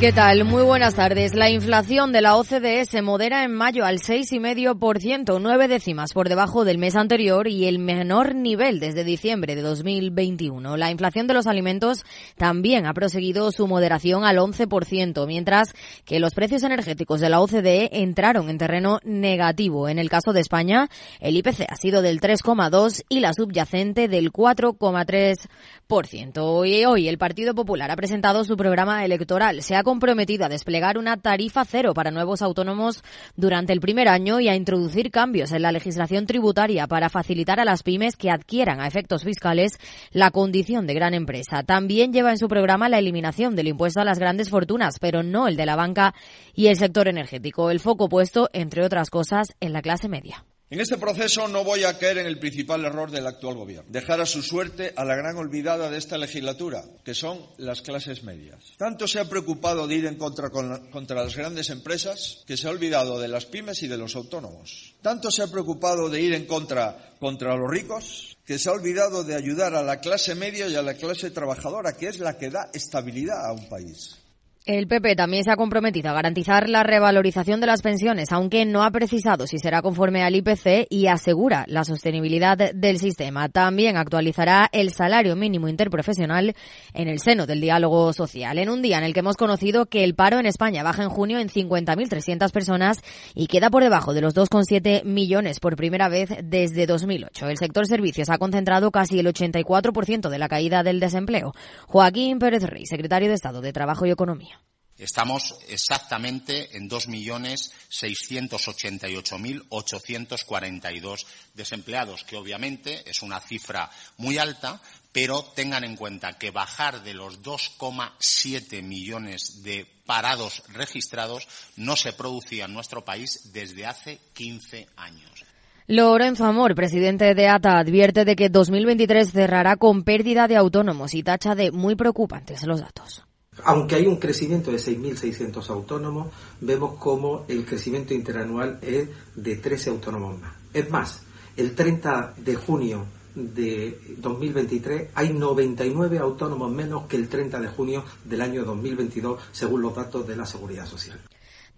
¿Qué tal? Muy buenas tardes. La inflación de la OCDE se modera en mayo al 6,5%, nueve décimas por debajo del mes anterior y el menor nivel desde diciembre de 2021. La inflación de los alimentos también ha proseguido su moderación al 11%, mientras que los precios energéticos de la OCDE entraron en terreno negativo. En el caso de España, el IPC ha sido del 3,2 y la subyacente del 4,3%. Y hoy el Partido Popular ha presentado su programa electoral. Se ha comprometido a desplegar una tarifa cero para nuevos autónomos durante el primer año y a introducir cambios en la legislación tributaria para facilitar a las pymes que adquieran a efectos fiscales la condición de gran empresa. También lleva en su programa la eliminación del impuesto a las grandes fortunas, pero no el de la banca y el sector energético. El foco puesto, entre otras cosas, en la clase media. En este proceso no voy a caer en el principal error del actual gobierno, dejar a su suerte a la gran olvidada de esta legislatura, que son las clases medias. Tanto se ha preocupado de ir en contra contra las grandes empresas que se ha olvidado de las pymes y de los autónomos. Tanto se ha preocupado de ir en contra contra los ricos que se ha olvidado de ayudar a la clase media y a la clase trabajadora, que es la que da estabilidad a un país. El PP también se ha comprometido a garantizar la revalorización de las pensiones, aunque no ha precisado si será conforme al IPC y asegura la sostenibilidad del sistema. También actualizará el salario mínimo interprofesional en el seno del diálogo social, en un día en el que hemos conocido que el paro en España baja en junio en 50.300 personas y queda por debajo de los 2,7 millones por primera vez desde 2008. El sector servicios ha concentrado casi el 84% de la caída del desempleo. Joaquín Pérez Rey, secretario de Estado de Trabajo y Economía. Estamos exactamente en 2.688.842 desempleados, que obviamente es una cifra muy alta, pero tengan en cuenta que bajar de los 2,7 millones de parados registrados no se producía en nuestro país desde hace 15 años. Lorenzo Amor, presidente de ATA, advierte de que 2023 cerrará con pérdida de autónomos y tacha de muy preocupantes los datos. Aunque hay un crecimiento de 6.600 autónomos, vemos como el crecimiento interanual es de 13 autónomos más. Es más, el 30 de junio de 2023 hay 99 autónomos menos que el 30 de junio del año 2022, según los datos de la Seguridad Social.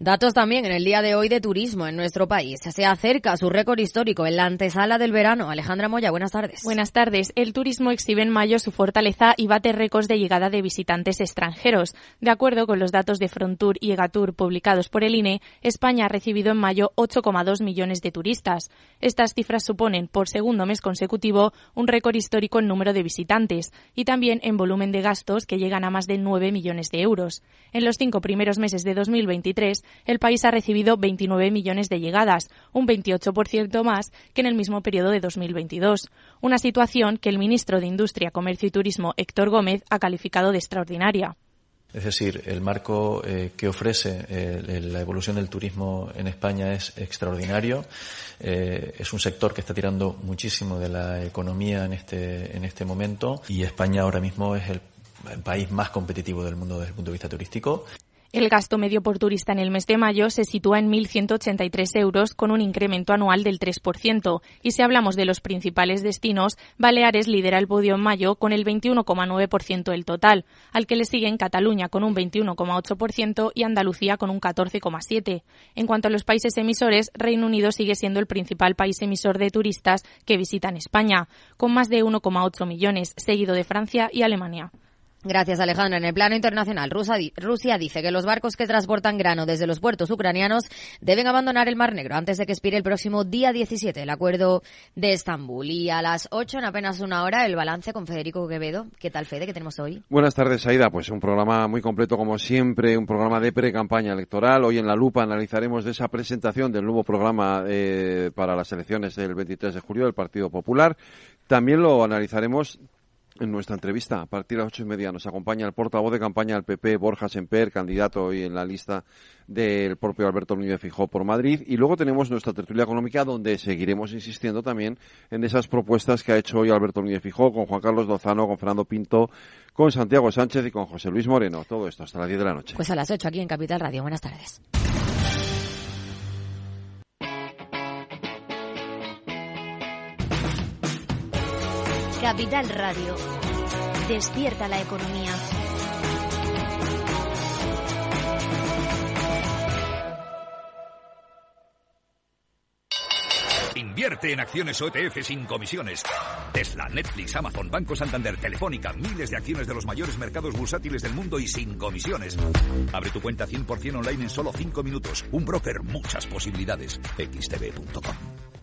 Datos también en el día de hoy de turismo en nuestro país. Se acerca su récord histórico en la antesala del verano. Alejandra Moya, buenas tardes. Buenas tardes. El turismo exhibe en mayo su fortaleza y bate récords de llegada de visitantes extranjeros. De acuerdo con los datos de Frontour y Egatur publicados por el INE, España ha recibido en mayo 8,2 millones de turistas. Estas cifras suponen, por segundo mes consecutivo, un récord histórico en número de visitantes y también en volumen de gastos que llegan a más de 9 millones de euros. En los cinco primeros meses de 2023, el país ha recibido 29 millones de llegadas, un 28% más que en el mismo periodo de 2022. Una situación que el ministro de Industria, Comercio y Turismo, Héctor Gómez, ha calificado de extraordinaria. Es decir, el marco eh, que ofrece eh, la evolución del turismo en España es extraordinario. Eh, es un sector que está tirando muchísimo de la economía en este, en este momento y España ahora mismo es el país más competitivo del mundo desde el punto de vista turístico. El gasto medio por turista en el mes de mayo se sitúa en 1.183 euros con un incremento anual del 3%. Y si hablamos de los principales destinos, Baleares lidera el podio en mayo con el 21,9% del total, al que le siguen Cataluña con un 21,8% y Andalucía con un 14,7%. En cuanto a los países emisores, Reino Unido sigue siendo el principal país emisor de turistas que visitan España, con más de 1,8 millones, seguido de Francia y Alemania. Gracias, Alejandra. En el plano internacional, Rusia, dice que los barcos que transportan grano desde los puertos ucranianos deben abandonar el Mar Negro antes de que expire el próximo día 17 el acuerdo de Estambul. Y a las 8, en apenas una hora, el balance con Federico Quevedo. ¿Qué tal, Fede, que tenemos hoy? Buenas tardes, Aida. Pues un programa muy completo, como siempre, un programa de pre-campaña electoral. Hoy en La Lupa analizaremos de esa presentación del nuevo programa eh, para las elecciones del 23 de julio del Partido Popular. También lo analizaremos en nuestra entrevista. A partir de las ocho y media nos acompaña el portavoz de campaña del PP, Borja Semper, candidato hoy en la lista del propio Alberto Núñez Fijó por Madrid. Y luego tenemos nuestra tertulia económica donde seguiremos insistiendo también en esas propuestas que ha hecho hoy Alberto Núñez Fijó con Juan Carlos Lozano, con Fernando Pinto, con Santiago Sánchez y con José Luis Moreno. Todo esto hasta las diez de la noche. Pues a las ocho aquí en Capital Radio. Buenas tardes. Capital Radio. Despierta la economía. Invierte en acciones OETF sin comisiones. Tesla, Netflix, Amazon, Banco Santander, Telefónica, miles de acciones de los mayores mercados bursátiles del mundo y sin comisiones. Abre tu cuenta 100% online en solo 5 minutos. Un broker, muchas posibilidades. xtb.com.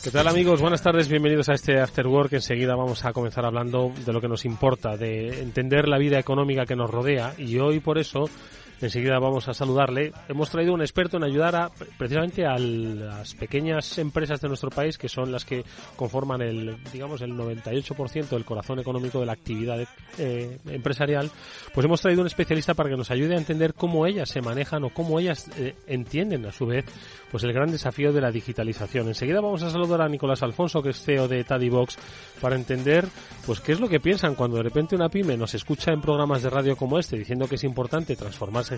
¿Qué tal amigos? Buenas tardes, bienvenidos a este After Work. Enseguida vamos a comenzar hablando de lo que nos importa, de entender la vida económica que nos rodea y hoy por eso Enseguida vamos a saludarle. Hemos traído un experto en ayudar a, precisamente a las pequeñas empresas de nuestro país, que son las que conforman el, digamos, el 98% del corazón económico de la actividad eh, empresarial. Pues hemos traído un especialista para que nos ayude a entender cómo ellas se manejan o cómo ellas eh, entienden a su vez pues el gran desafío de la digitalización. Enseguida vamos a saludar a Nicolás Alfonso, que es CEO de Tadibox, para entender pues qué es lo que piensan cuando de repente una pyme nos escucha en programas de radio como este diciendo que es importante transformarse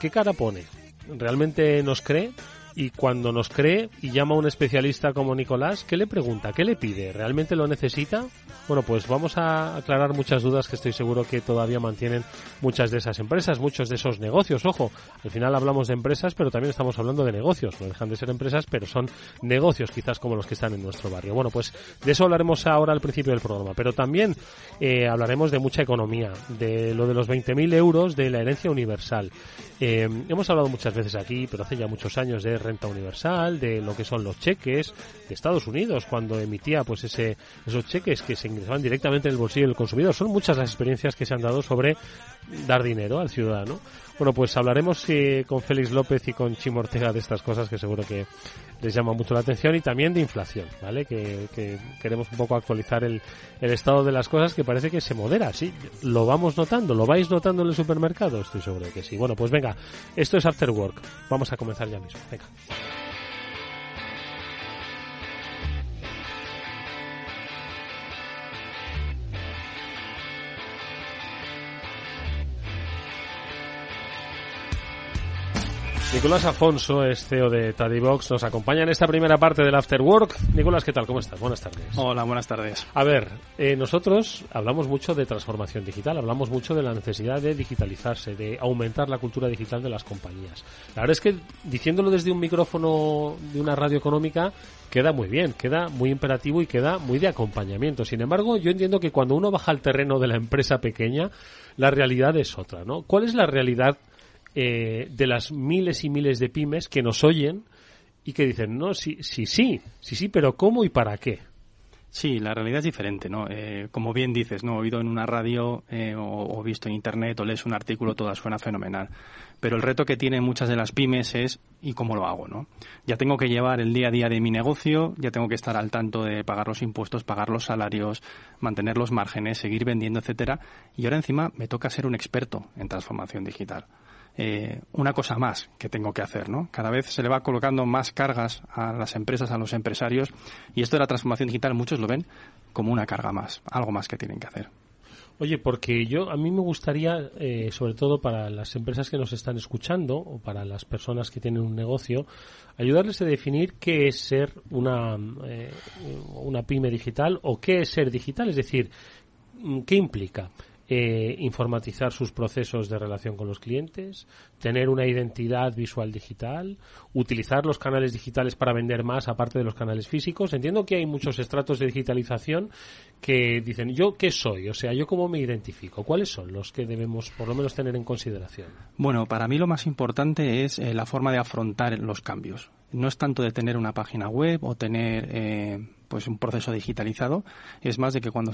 ¿qué cara pone? ¿Realmente nos cree? Y cuando nos cree y llama a un especialista como Nicolás, ¿qué le pregunta? ¿Qué le pide? ¿Realmente lo necesita? Bueno, pues vamos a aclarar muchas dudas que estoy seguro que todavía mantienen muchas de esas empresas, muchos de esos negocios. Ojo, al final hablamos de empresas, pero también estamos hablando de negocios. No dejan de ser empresas, pero son negocios quizás como los que están en nuestro barrio. Bueno, pues de eso hablaremos ahora al principio del programa, pero también eh, hablaremos de mucha economía, de lo de los 20.000 euros de la herencia universal. Eh, hemos hablado muchas veces aquí, pero hace ya muchos años de renta universal, de lo que son los cheques de Estados Unidos cuando emitía pues ese, esos cheques que se ingresaban directamente en el bolsillo del consumidor. Son muchas las experiencias que se han dado sobre dar dinero al ciudadano. Bueno, pues hablaremos eh, con Félix López y con Chimo Ortega de estas cosas que seguro que les llama mucho la atención y también de inflación, ¿vale? Que, que queremos un poco actualizar el, el, estado de las cosas que parece que se modera, sí. Lo vamos notando, lo vais notando en el supermercado, estoy seguro de que sí. Bueno, pues venga, esto es After Work. Vamos a comenzar ya mismo. Venga. Nicolás Afonso es CEO de Tadibox, nos acompaña en esta primera parte del After Work. Nicolás, ¿qué tal? ¿Cómo estás? Buenas tardes. Hola, buenas tardes. A ver, eh, nosotros hablamos mucho de transformación digital, hablamos mucho de la necesidad de digitalizarse, de aumentar la cultura digital de las compañías. La verdad es que diciéndolo desde un micrófono de una radio económica queda muy bien, queda muy imperativo y queda muy de acompañamiento. Sin embargo, yo entiendo que cuando uno baja al terreno de la empresa pequeña, la realidad es otra, ¿no? ¿Cuál es la realidad eh, de las miles y miles de pymes que nos oyen y que dicen, no, sí, sí, sí, sí, sí, pero ¿cómo y para qué? Sí, la realidad es diferente, ¿no? Eh, como bien dices, ¿no? Oído en una radio eh, o, o, visto en internet o lees un artículo, todo suena fenomenal. Pero el reto que tienen muchas de las pymes es ¿y cómo lo hago, no? Ya tengo que llevar el día a día de mi negocio, ya tengo que estar al tanto de pagar los impuestos, pagar los salarios, mantener los márgenes, seguir vendiendo, etcétera. Y ahora encima me toca ser un experto en transformación digital eh, una cosa más que tengo que hacer, ¿no? Cada vez se le va colocando más cargas a las empresas, a los empresarios, y esto de la transformación digital muchos lo ven como una carga más, algo más que tienen que hacer. Oye, porque yo a mí me gustaría, eh, sobre todo para las empresas que nos están escuchando o para las personas que tienen un negocio, ayudarles a definir qué es ser una, eh, una pyme digital o qué es ser digital, es decir, qué implica. Eh, informatizar sus procesos de relación con los clientes, tener una identidad visual digital, utilizar los canales digitales para vender más aparte de los canales físicos. Entiendo que hay muchos estratos de digitalización que dicen, ¿yo qué soy? O sea, ¿yo cómo me identifico? ¿Cuáles son los que debemos por lo menos tener en consideración? Bueno, para mí lo más importante es eh, la forma de afrontar los cambios. No es tanto de tener una página web o tener eh, pues un proceso digitalizado, es más de que cuando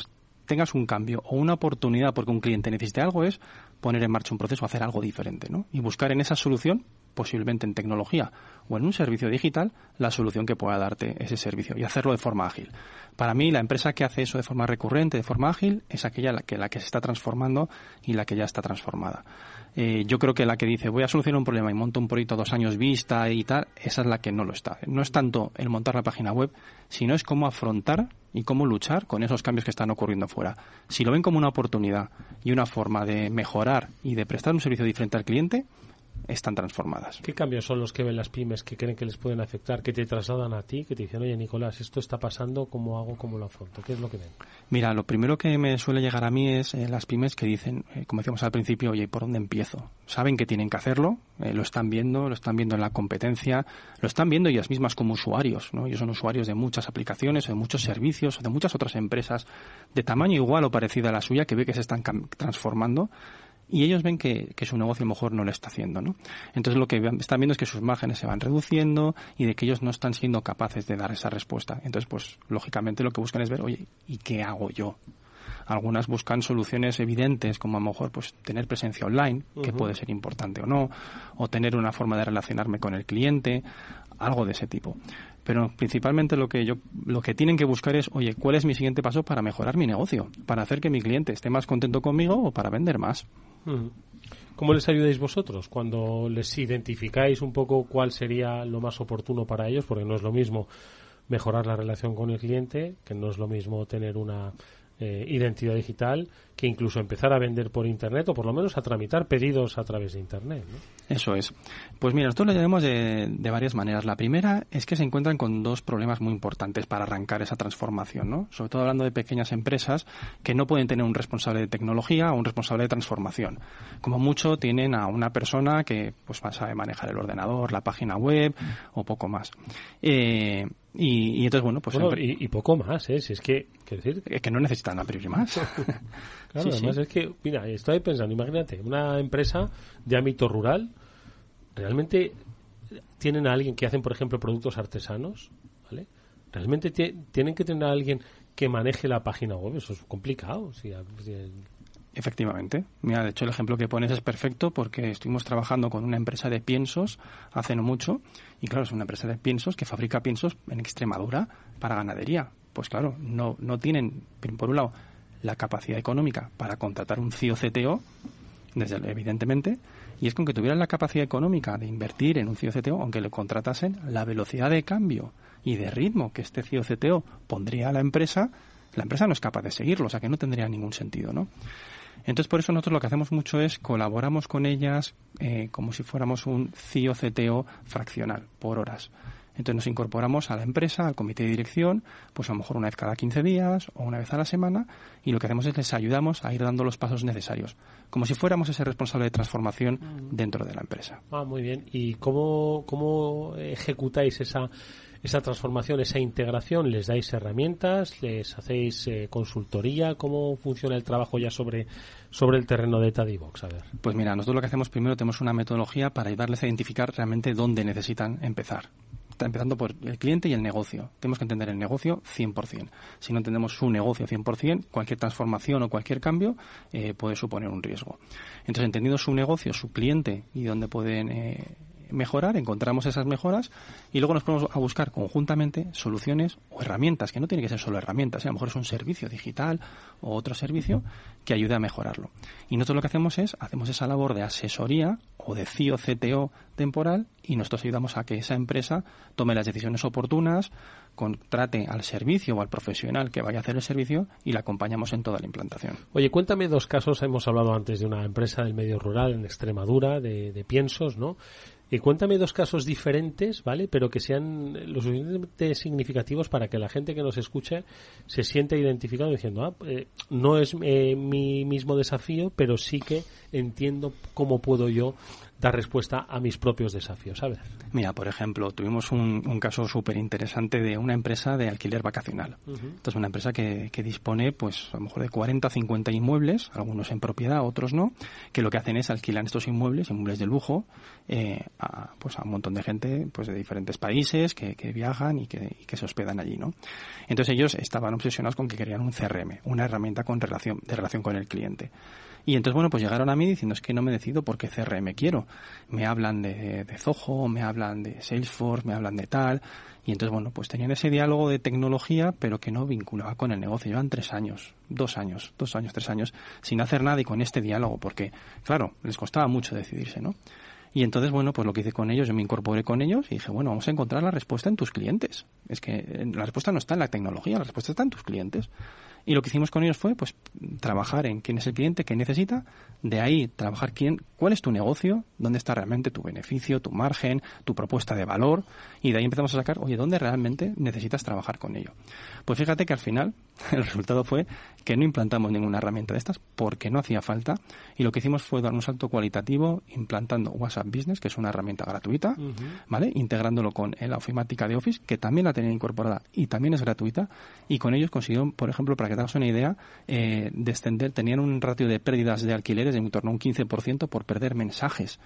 tengas un cambio o una oportunidad porque un cliente necesite algo es poner en marcha un proceso, hacer algo diferente, ¿no? Y buscar en esa solución, posiblemente en tecnología o en un servicio digital, la solución que pueda darte ese servicio y hacerlo de forma ágil. Para mí, la empresa que hace eso de forma recurrente, de forma ágil, es aquella la que, la que se está transformando y la que ya está transformada. Eh, yo creo que la que dice voy a solucionar un problema y monto un proyecto dos años vista y tal, esa es la que no lo está. No es tanto el montar la página web, sino es cómo afrontar y cómo luchar con esos cambios que están ocurriendo fuera. Si lo ven como una oportunidad y una forma de mejorar y de prestar un servicio diferente al cliente, están transformadas. ¿Qué cambios son los que ven las pymes que creen que les pueden afectar, que te trasladan a ti, que te dicen, oye Nicolás, esto está pasando, ¿cómo hago, cómo lo afronto? ¿Qué es lo que ven? Mira, lo primero que me suele llegar a mí es eh, las pymes que dicen, eh, como decíamos al principio, oye, ¿por dónde empiezo? Saben que tienen que hacerlo, eh, lo están viendo, lo están viendo en la competencia, lo están viendo ellas mismas como usuarios, ¿no? Ellos son usuarios de muchas aplicaciones, de muchos servicios, de muchas otras empresas de tamaño igual o parecido a la suya que ve que se están transformando y ellos ven que, su negocio a lo mejor no lo está haciendo, ¿no? Entonces lo que están viendo es que sus márgenes se van reduciendo y de que ellos no están siendo capaces de dar esa respuesta. Entonces, pues lógicamente lo que buscan es ver, oye, ¿y qué hago yo? Algunas buscan soluciones evidentes, como a lo mejor pues tener presencia online, que puede ser importante o no, o tener una forma de relacionarme con el cliente, algo de ese tipo. Pero principalmente lo que yo lo que tienen que buscar es, oye, ¿cuál es mi siguiente paso para mejorar mi negocio? Para hacer que mi cliente esté más contento conmigo o para vender más. ¿Cómo les ayudáis vosotros cuando les identificáis un poco cuál sería lo más oportuno para ellos? Porque no es lo mismo mejorar la relación con el cliente, que no es lo mismo tener una eh, identidad digital que incluso empezar a vender por Internet o por lo menos a tramitar pedidos a través de Internet. Eso es. Pues mira, nosotros lo llamamos de, de, varias maneras. La primera es que se encuentran con dos problemas muy importantes para arrancar esa transformación, ¿no? Sobre todo hablando de pequeñas empresas que no pueden tener un responsable de tecnología o un responsable de transformación. Como mucho tienen a una persona que pues sabe manejar el ordenador, la página web o poco más. Eh, y, entonces, bueno, pues... y, poco más, ¿eh? Si es que... decir? Es que no necesitan a priori más. claro, además es que, mira, estoy pensando, imagínate, una empresa de ámbito rural, realmente tienen a alguien que hacen, por ejemplo, productos artesanos, ¿vale? Realmente tienen que tener a alguien que maneje la página web, eso es complicado. Si, Efectivamente. Mira, de hecho el ejemplo que pones es perfecto porque estuvimos trabajando con una empresa de piensos hace no mucho y claro, es una empresa de piensos que fabrica piensos en Extremadura para ganadería. Pues claro, no, no tienen, por un lado, la capacidad económica para contratar un CIO-CTO, desde, evidentemente, y es con que tuvieran la capacidad económica de invertir en un CIO-CTO, aunque le contratasen, la velocidad de cambio y de ritmo que este CIO-CTO pondría a la empresa, la empresa no es capaz de seguirlo, o sea que no tendría ningún sentido, ¿no? Entonces, por eso nosotros lo que hacemos mucho es colaboramos con ellas eh, como si fuéramos un CIO-CTO fraccional, por horas. Entonces nos incorporamos a la empresa, al comité de dirección, pues a lo mejor una vez cada 15 días o una vez a la semana, y lo que hacemos es les ayudamos a ir dando los pasos necesarios, como si fuéramos ese responsable de transformación dentro de la empresa. Ah, muy bien. ¿Y cómo, cómo ejecutáis esa esa transformación, esa integración, les dais herramientas, les hacéis eh, consultoría, ¿cómo funciona el trabajo ya sobre, sobre el terreno de Tadivox? A ver. Pues mira, nosotros lo que hacemos primero tenemos una metodología para ayudarles a identificar realmente dónde necesitan empezar empezando por el cliente y el negocio. Tenemos que entender el negocio 100%. Si no entendemos su negocio 100%, cualquier transformación o cualquier cambio eh, puede suponer un riesgo. Entonces, entendiendo su negocio, su cliente y dónde pueden eh, mejorar, encontramos esas mejoras y luego nos ponemos a buscar conjuntamente soluciones o herramientas, que no tiene que ser solo herramientas, ¿eh? a lo mejor es un servicio digital o otro servicio que ayude a mejorarlo. Y nosotros lo que hacemos es, hacemos esa labor de asesoría o de CIO, CTO temporal y nosotros ayudamos a que esa empresa tome las decisiones oportunas, contrate al servicio o al profesional que vaya a hacer el servicio y la acompañamos en toda la implantación. Oye, cuéntame dos casos. Hemos hablado antes de una empresa del medio rural en Extremadura, de, de piensos, ¿no? Y cuéntame dos casos diferentes, ¿vale? Pero que sean lo suficientemente significativos para que la gente que nos escuche se sienta identificado diciendo, ah, eh, no es eh, mi mismo desafío, pero sí que entiendo cómo puedo yo dar respuesta a mis propios desafíos, ¿sabes? Mira, por ejemplo, tuvimos un, caso súper interesante de una empresa de alquiler vacacional. Esto es una empresa que, dispone, pues, a lo mejor de 40 50 inmuebles, algunos en propiedad, otros no, que lo que hacen es alquilar estos inmuebles, inmuebles de lujo, eh, a, pues, a un montón de gente, pues, de diferentes países que, viajan y que, y que, se hospedan allí, ¿no? Entonces ellos estaban obsesionados con que querían un CRM, una herramienta con relación, de relación con el cliente. Y entonces, bueno, pues llegaron a mí diciendo, es que no me decido por qué CRM quiero. Me hablan de, de Zoho, me hablan de Salesforce, me hablan de tal. Y entonces, bueno, pues tenían ese diálogo de tecnología, pero que no vinculaba con el negocio. Llevan tres años, dos años, dos años, tres años, sin hacer nada y con este diálogo, porque, claro, les costaba mucho decidirse, ¿no? Y entonces, bueno, pues lo que hice con ellos, yo me incorporé con ellos y dije, bueno, vamos a encontrar la respuesta en tus clientes. Es que eh, la respuesta no está en la tecnología, la respuesta está en tus clientes. Y lo que hicimos con ellos fue pues trabajar en quién es el cliente, qué necesita, de ahí trabajar quién, cuál es tu negocio, dónde está realmente tu beneficio, tu margen, tu propuesta de valor, y de ahí empezamos a sacar, oye, ¿dónde realmente necesitas trabajar con ello? Pues fíjate que al final el resultado fue que no implantamos ninguna herramienta de estas porque no hacía falta, y lo que hicimos fue dar un salto cualitativo implantando WhatsApp Business, que es una herramienta gratuita, ¿vale? Integrándolo con la ofimática de Office, que también la tenía incorporada y también es gratuita, y con ellos consiguieron, por ejemplo, para que te hagas una idea, eh, descender, tenían un ratio de pérdidas de alquileres de en torno a un 15% por perder mensajes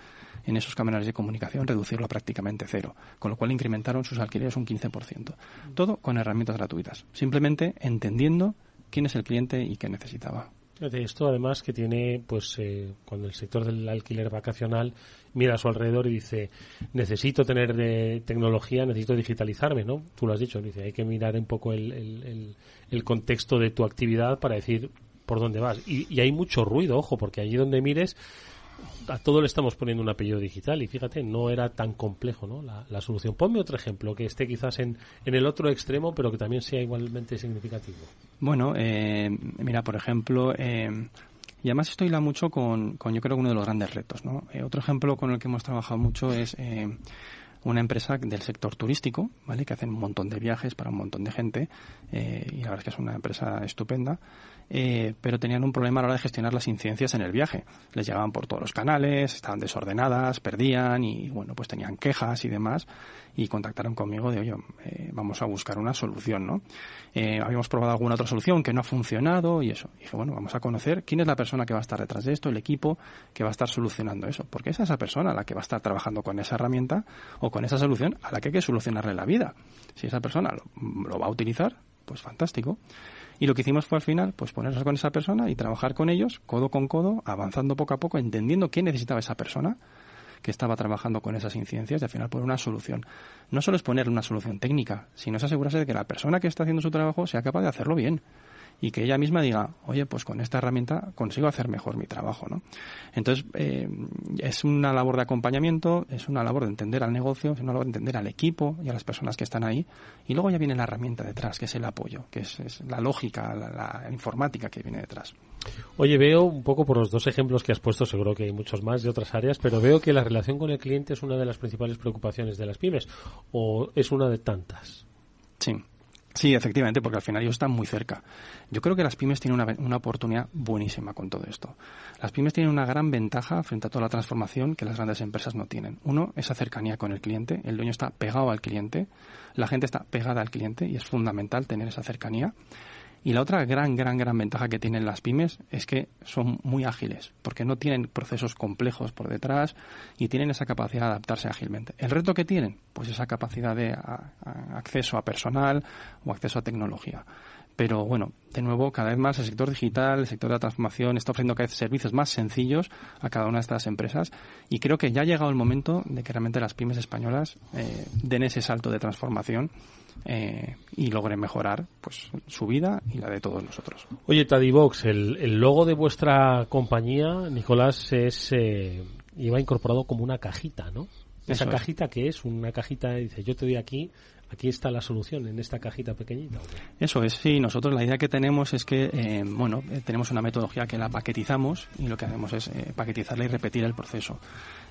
en esos canales de comunicación, reducirlo a prácticamente cero, con lo cual incrementaron sus alquileres un 15%. Todo con herramientas gratuitas, simplemente entendiendo quién es el cliente y qué necesitaba. Esto además que tiene, pues, eh, cuando el sector del alquiler vacacional mira a su alrededor y dice, necesito tener de tecnología, necesito digitalizarme, ¿no? Tú lo has dicho, dice, hay que mirar un poco el, el, contexto de tu actividad para decir por dónde vas. Y, y hay mucho ruido, ojo, porque allí donde mires a todo le estamos poniendo un apellido digital y fíjate, no era tan complejo ¿no? la, solución. Ponme otro ejemplo que esté quizás en, en, el otro extremo, pero que también sea igualmente significativo. Bueno, eh, mira, por ejemplo, eh, y además esto hila mucho con, con, yo creo, uno de los grandes retos. ¿no? Eh, otro ejemplo con el que hemos trabajado mucho es una empresa del sector turístico, ¿vale? que hacen un montón de viajes para un montón de gente y la verdad es que es una empresa estupenda. Eh, pero tenían un problema a la hora de gestionar las incidencias en el viaje. Les llegaban por todos los canales, estaban desordenadas, perdían y, bueno, pues tenían quejas y demás y contactaron conmigo de, oye, eh, vamos a buscar una solución, ¿no? Eh, habíamos probado alguna otra solución que no ha funcionado y eso. dije, bueno, vamos a conocer quién es la persona que va a estar detrás de esto, el equipo que va a estar solucionando eso. Porque es esa persona la que va a estar trabajando con esa herramienta o con esa solución a la que hay que solucionarle la vida. Si esa persona lo va a utilizar, pues fantástico. Y lo que hicimos fue al final, pues ponernos con esa persona y trabajar con ellos, codo con codo, avanzando poco a poco, entendiendo qué necesitaba esa persona que estaba trabajando con esas incidencias y al final poner una solución. No solo es poner una solución técnica, sino es asegurarse de que la persona que está haciendo su trabajo sea capaz de hacerlo bien y que ella misma diga, oye, pues con esta herramienta consigo hacer mejor mi trabajo, ¿no? Entonces, eh, es una labor de acompañamiento, es una labor de entender al negocio, es una labor de entender al equipo y a las personas que están ahí, y luego ya viene la herramienta detrás, que es el apoyo, que es, la lógica, la, informática que viene detrás. Oye, veo un poco por los dos ejemplos que has puesto, seguro que hay muchos más de otras áreas, pero veo que la relación con el cliente es una de las principales preocupaciones de las pymes, o es una de tantas. Sí. Sí, efectivamente, porque al final ellos están muy cerca. Yo creo que las pymes tienen una, una, oportunidad buenísima con todo esto. Las pymes tienen una gran ventaja frente a toda la transformación que las grandes empresas no tienen. Uno, esa cercanía con el cliente. El dueño está pegado al cliente, la gente está pegada al cliente y es fundamental tener esa cercanía. Y la otra gran, gran, gran ventaja que tienen las pymes es que son muy ágiles, porque no tienen procesos complejos por detrás y tienen esa capacidad de adaptarse ágilmente. ¿El reto que tienen? Pues esa capacidad de acceso a personal o acceso a tecnología. Pero bueno, de nuevo, cada vez más el sector digital, el sector de la transformación está ofreciendo cada vez servicios más sencillos a cada una de estas empresas y creo que ya ha llegado el momento de que realmente las pymes españolas eh, den ese salto de transformación eh, y logren mejorar pues su vida y la de todos nosotros. Oye, Tadivox, el, el logo de vuestra compañía, Nicolás, es eh, iba incorporado como una cajita, ¿no? Esa cajita que es una cajita, dice, yo te doy aquí aquí está la solución en esta cajita pequeñita. Eso es, sí. Nosotros la idea que tenemos es que, eh, bueno, eh, tenemos una metodología que la paquetizamos y lo que hacemos es eh, paquetizarla y repetir el proceso.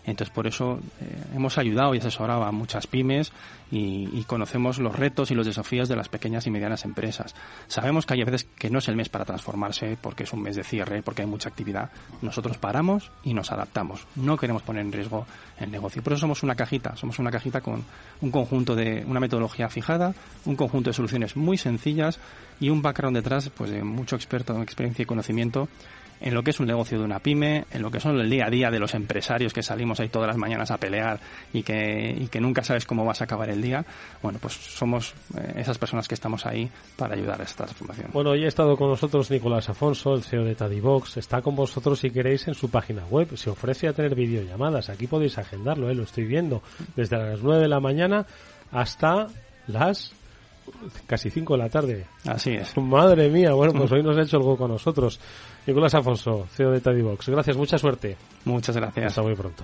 Entonces, por eso eh, hemos ayudado y asesorado a muchas pymes y, conocemos los retos y los desafíos de las pequeñas y medianas empresas. Sabemos que hay veces que no es el mes para transformarse porque es un mes de cierre, porque hay mucha actividad. Nosotros paramos y nos adaptamos. No queremos poner en riesgo el negocio. Por eso somos una cajita, somos una cajita con un conjunto de una metodología fijada, un conjunto de soluciones muy sencillas y un background detrás pues de mucho experto, experiencia y conocimiento en lo que es un negocio de una pyme, en lo que son el día a día de los empresarios que salimos ahí todas las mañanas a pelear y que, y que nunca sabes cómo vas a acabar el día. Bueno, pues somos eh, esas personas que estamos ahí para ayudar a esta transformación. Bueno, hoy ha estado con nosotros Nicolás Afonso, el CEO de Tadivox. Está con vosotros si queréis en su página web. Se ofrece a tener videollamadas. Aquí podéis agendarlo, ¿eh? lo estoy viendo. Desde las 9 de la mañana hasta las casi 5 de la tarde. Así es. Madre mía, bueno, pues hoy nos ha hecho algo con nosotros. Nicolás Afonso, CEO de Tadivox. Gracias, mucha suerte. Muchas gracias. Hasta muy pronto.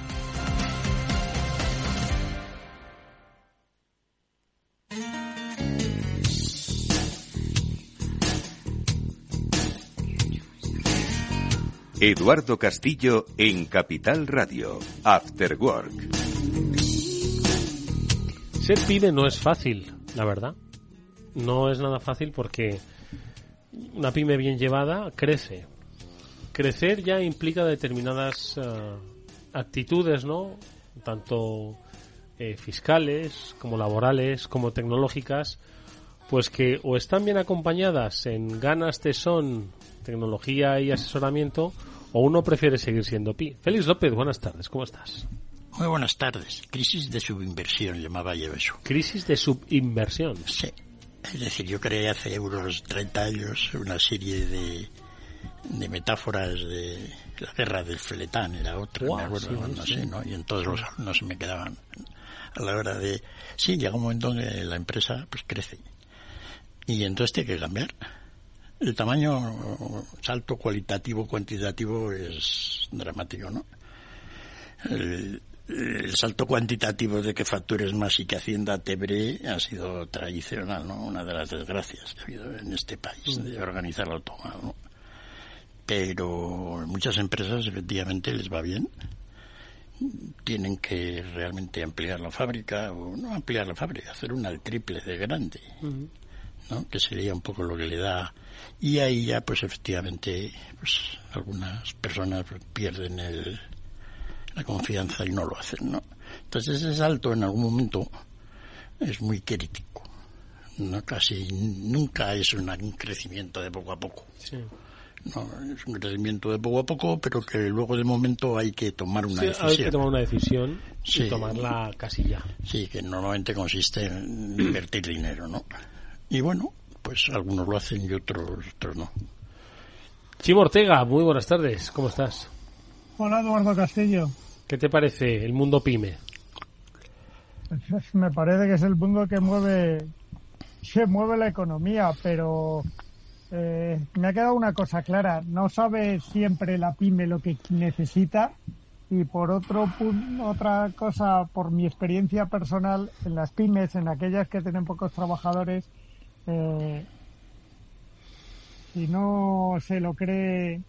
Eduardo Castillo en Capital Radio, After Work. Ser pyme no es fácil, la verdad. No es nada fácil porque una pyme bien llevada crece. Crecer ya implica determinadas eh, actitudes, ¿no? Tanto eh, fiscales, como laborales, como tecnológicas, pues que o están bien acompañadas en ganas, tesón, tecnología y asesoramiento, o uno prefiere seguir siendo pi. Félix López, buenas tardes, ¿cómo estás? Muy buenas tardes. Crisis de subinversión llamaba yo eso. Crisis de subinversión. Sí. Es decir, yo creé hace unos 30 años una serie de, de metáforas de la guerra del Feletán, era otra, me acuerdo, no sé, ¿no? Y en todos los no se me quedaban a la hora de... Sí, llega un momento en que la empresa pues crece. Y entonces tiene que cambiar el tamaño salto cualitativo cuantitativo es dramático, ¿no? El, salto cuantitativo de que factures más y que Hacienda te ha sido tradicional, ¿no? Una de las desgracias que ha habido en este país de organizarlo todo, ¿no? Pero muchas empresas efectivamente les va bien. Tienen que realmente ampliar la fábrica, o no ampliar la fábrica, hacer una al triple de grande, ¿no? Que sería un poco lo que le da. Y ahí ya pues efectivamente pues algunas personas pierden el, la confianza y no lo hacen no entonces ese salto en algún momento es muy crítico no casi nunca es un crecimiento de poco a poco. No es un crecimiento de poco a poco pero que luego de momento hay que tomar una decisión hay que tomar una decisión y tomarla casi ya sí que normalmente consiste en invertir dinero no y bueno pues algunos lo hacen y otros, otros no. Chimo Ortega, muy buenas tardes, ¿cómo estás? Hola Eduardo Castillo. ¿Qué te parece el mundo pyme? Pues me parece que es el mundo que mueve, que mueve la economía, pero eh, me ha quedado una cosa clara, no sabe siempre la pyme lo que necesita y por otro otra cosa, por mi experiencia personal en las pymes, en aquellas que tienen pocos trabajadores, eh, si no se lo cree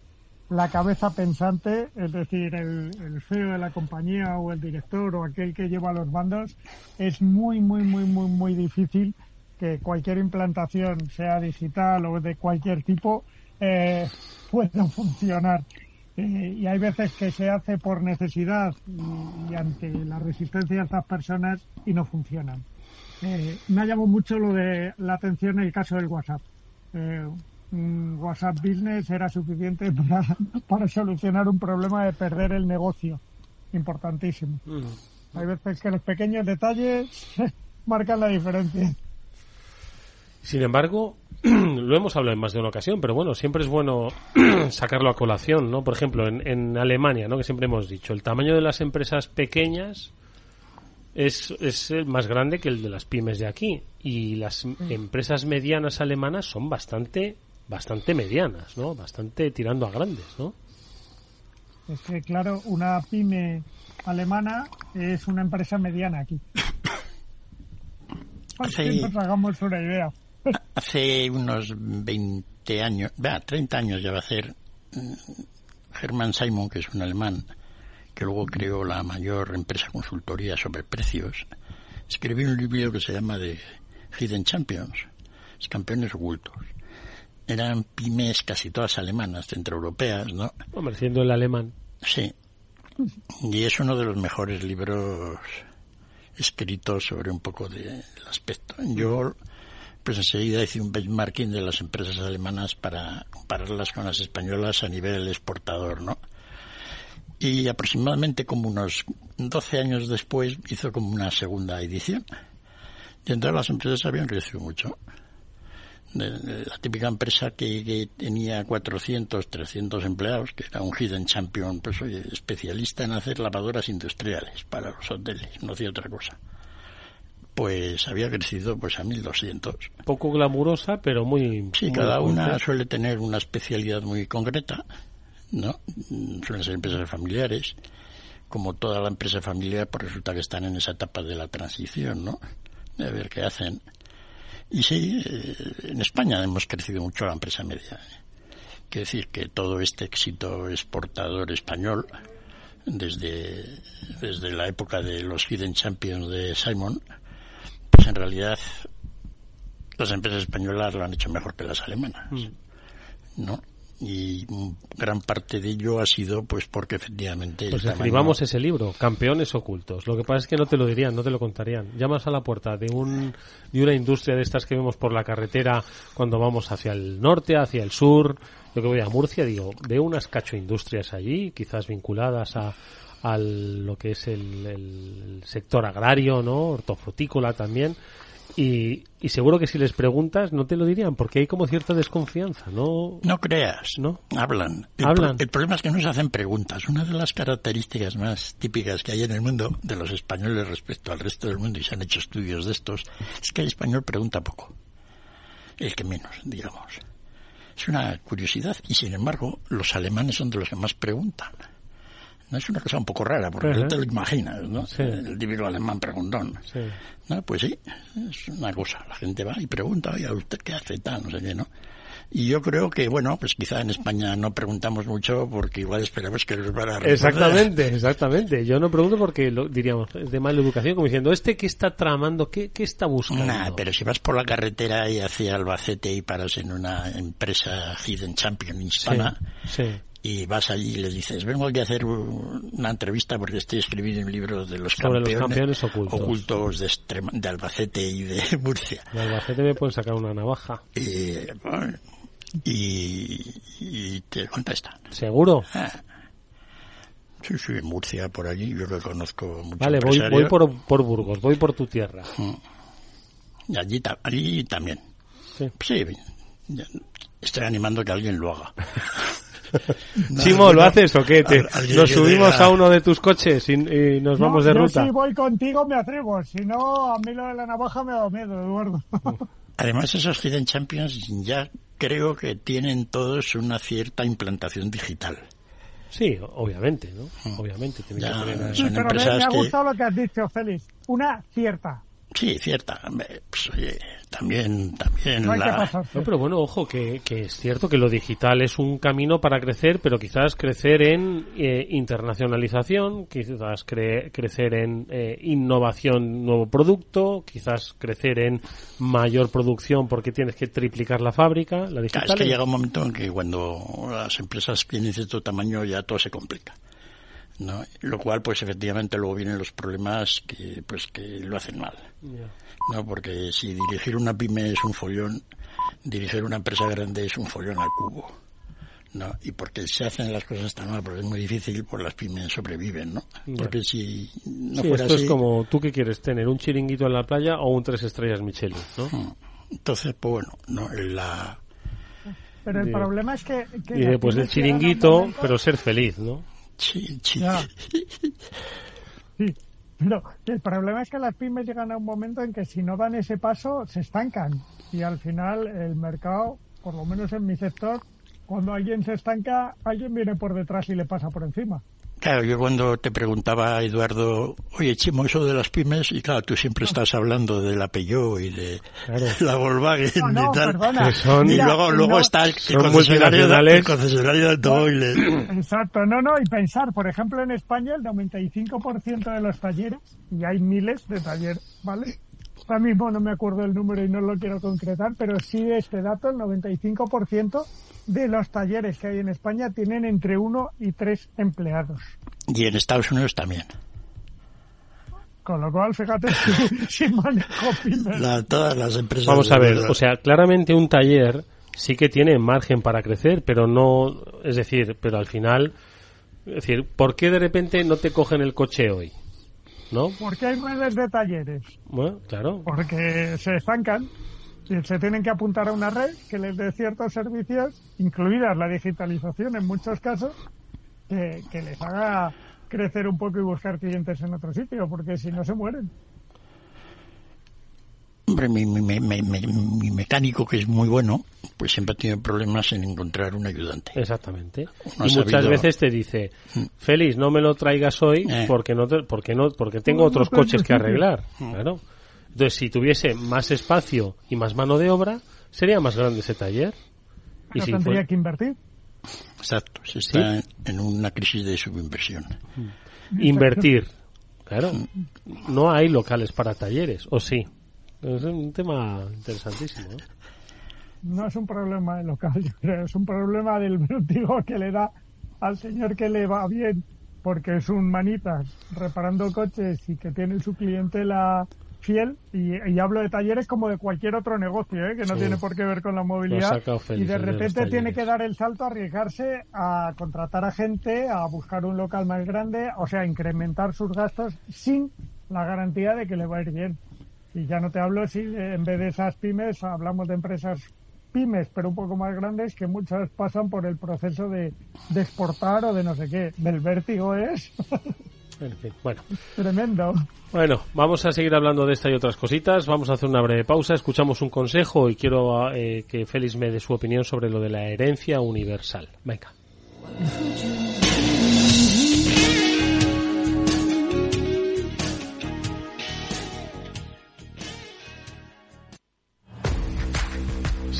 la cabeza pensante, es decir, el, el CEO de la compañía o el director o aquel que lleva los bandos, es muy, muy, muy, muy, muy difícil que cualquier implantación, sea digital o de cualquier tipo, eh, pueda funcionar. Eh, y hay veces que se hace por necesidad y ante la resistencia de estas personas y no funcionan. Eh, me ha llamado mucho lo de la atención en el caso del WhatsApp. Eh, WhatsApp Business era suficiente para, para solucionar un problema de perder el negocio. Importantísimo. Hay veces que los pequeños detalles marcan la diferencia. Sin embargo, lo hemos hablado en más de una ocasión, pero bueno, siempre es bueno sacarlo a colación, ¿no? Por ejemplo, en, en Alemania, ¿no? Que siempre hemos dicho, el tamaño de las empresas pequeñas es, es el más grande que el de las pymes de aquí. Y las empresas medianas alemanas son bastante, bastante medianas, ¿no? Bastante tirando a grandes, ¿no? Es que, claro, una pyme alemana es una empresa mediana aquí. Que nos hagamos una idea. Hace unos 20 años, vea, 30 años ya va a ser, mm, Hermann Simon, que es un alemán, que luego creó la mayor empresa consultoría sobre precios, escribió un libro que se llama de Hidden Champions, campeones ocultos. Eran pymes casi todas alemanas, centroeuropeas, ¿no? Hombre, siendo el alemán. Sí. Y es uno de los mejores libros escritos sobre un poco del aspecto. Yo, pues enseguida hice un benchmarking de las empresas alemanas para compararlas con las españolas a nivel exportador, ¿no? Y aproximadamente como unos 12 años después hizo como una segunda edición. Y entonces las empresas habían crecido mucho. La típica empresa que, que tenía 400, 300 empleados, que era un hidden champion, pues oye, especialista en hacer lavadoras industriales para los hoteles, no hacía otra cosa. Pues había crecido pues a 1200. Poco glamurosa, pero muy. Sí, muy cada una suele tener una especialidad muy concreta, ¿no? Mm, Suelen ser empresas familiares. Como toda la empresa familiar, pues resulta que están en esa etapa de la transición, ¿no? De ver qué hacen. Y sí, eh, en España hemos crecido mucho la empresa media. Quiere decir que todo este éxito exportador español, desde, desde la época de los Hidden Champions de Simon, pues en realidad las empresas españolas lo han hecho mejor que las alemanas, ¿no? Y gran parte de ello ha sido pues porque efectivamente Pues escribamos ese libro, Campeones Ocultos. Lo que pasa es que no te lo dirían, no te lo contarían. Llamas a la puerta de, un, de una industria de estas que vemos por la carretera cuando vamos hacia el norte, hacia el sur. Yo que voy a Murcia, digo, veo unas cacho industrias allí, quizás vinculadas a, a lo que es el, el sector agrario, ¿no? Hortofrutícola también. Y, y seguro que si les preguntas no te lo dirían porque hay como cierta desconfianza, ¿no? No creas, ¿no? Hablan. El, Hablan. pro- el problema es que no se hacen preguntas. Una de las características más típicas que hay en el mundo de los españoles respecto al resto del mundo, y se han hecho estudios de estos, es que el español pregunta poco. El que menos, digamos. Es una curiosidad. Y sin embargo, los alemanes son de los que más preguntan. Es una cosa un poco rara, porque Ajá. te lo imaginas, ¿no? Sí. El típico alemán preguntón. Sí. ¿no? Pues sí, es una cosa. La gente va y pregunta, oye, ¿usted qué hace? Tal, no sé qué, ¿no? Y yo creo que, bueno, pues quizá en España no preguntamos mucho porque igual esperamos que nos van a responder. Exactamente, exactamente. Yo no pregunto porque lo, diríamos es de mala educación, como diciendo, ¿este qué está tramando? ¿Qué, qué está buscando? Nah, pero si vas por la carretera y hacia Albacete y paras en una empresa Hidden Champion hispana Sí, sí. Y vas allí y le dices, vengo aquí a hacer una entrevista porque estoy escribiendo un libro de los Sobre los campeones, campeones ocultos. de, Extrema- de Albacete y de Murcia. En Albacete me pueden sacar una navaja. Y, bueno, y, y te contestan. ¿Seguro? Ah. Sí, sí, en Murcia, por allí, yo que conozco mucho Vale, voy, voy por, por Burgos, voy por tu tierra. Y allí, allí también. Sí. ya- estoy animando a que alguien lo haga. No, Chimo, ¿lo no, haces o qué? Te- al- alguien nos que subimos a uno de tus coches y, y nos No, vamos de yo ruta. si voy contigo me atrevo, si no, a mí lo de la navaja me da miedo, Eduardo. Además, esos Hidden Champions ya creo que tienen todos una cierta implantación digital. Sí, obviamente, ¿no? Obviamente. tiene Ya, que tener- son Pero me, empresas me ha que- gustado lo que has dicho, Félix. Una cierta. Sí, cierta. Pues, oye, también, también la... pero bueno, ojo, que, que, es cierto que lo digital es un camino para crecer, pero quizás crecer en eh, internacionalización, quizás crecer en eh, innovación, nuevo producto, quizás crecer en mayor producción porque tienes que triplicar la fábrica, la digital. es que llega un momento en que cuando las empresas tienen cierto tamaño ya todo se complica. ¿No? Lo cual, pues efectivamente luego vienen los problemas que, pues que lo hacen mal. ¿no? Porque si dirigir una pyme es un follón, dirigir una empresa grande es un follón al cubo. ¿no? Y porque se hacen las cosas tan mal, porque es muy difícil, pues las pymes sobreviven, ¿no? Porque si no fuera esto es como, ¿tú qué quieres tener? ¿Un chiringuito en la playa o un tres estrellas Michelin, no? Hmm. Entonces, pues bueno, no, la... Pero el problema es que... que y después del chiringuito, pero ser feliz, ¿no? Sí, el problema es que las pymes llegan a un momento en que si no dan ese paso se estancan. Y al final el mercado, por lo menos en mi sector, cuando alguien se estanca, alguien viene por detrás y le pasa por encima. Claro, yo cuando te preguntaba, Eduardo, oye, Chimo, eso de las pymes, y claro, tú siempre estás hablando de la Peugeot y de la Volkswagen y tal. y luego, luego está el, concesionario, de, el concesionario de automóviles. Exacto, no, no, y pensar, por ejemplo, en España el 95% de los talleres, y hay miles de talleres, ¿vale? Ahora mismo no me acuerdo el número y no lo quiero concretar, pero sí este dato, el 95% de los talleres que hay en España tienen entre uno y tres empleados. Y en Estados Unidos también. Con lo cual, fíjate, si manejo todas las empresas. Vamos a ver, o sea, claramente un taller sí que tiene margen para crecer, pero no, es decir, pero al final, es decir, ¿por qué de repente no te cogen el coche hoy? ¿No? Porque hay redes de talleres. Bueno, claro. Porque se estancan se tienen que apuntar a una red que les dé ciertos servicios, incluidas la digitalización en muchos casos, que, les haga crecer un poco y buscar clientes en otro sitio, porque si no se mueren. Hombre, mi, mecánico, que es muy bueno, pues siempre tiene problemas en encontrar un ayudante. Exactamente. y muchas veces te dice, mm. Félix, no me lo traigas hoy eh. porque no porque no porque tengo otros coches que arreglar. Mm. Claro. Entonces, si tuviese más espacio y más mano de obra, sería más grande ese taller. y si tendría que invertir. Exacto, se está en una crisis de subinversión. Mm. Invertir, claro. No hay locales para talleres, ¿o sí? Es un tema interesantísimo. No es un problema de local, yo creo, es un problema del vértigo que le da al señor que le va bien porque es un manitas reparando coches y que tiene su cliente la fiel y, hablo de talleres como de cualquier otro negocio, ¿eh? que no tiene por qué ver con la movilidad. Y de repente tiene que dar el salto a arriesgarse a contratar a gente, a buscar un local más grande, o sea, incrementar sus gastos sin la garantía de que le va a ir bien. Y ya no te hablo si en vez de esas pymes hablamos de empresas pymes, pero un poco más grandes, que muchas pasan por el proceso de, de exportar o de no sé qué. Del vértigo es. bueno. Tremendo. Bueno, vamos a seguir hablando de esta y otras cositas. Vamos a hacer una breve pausa, escuchamos un consejo y quiero eh, que Félix me dé su opinión sobre lo de la herencia universal. Venga.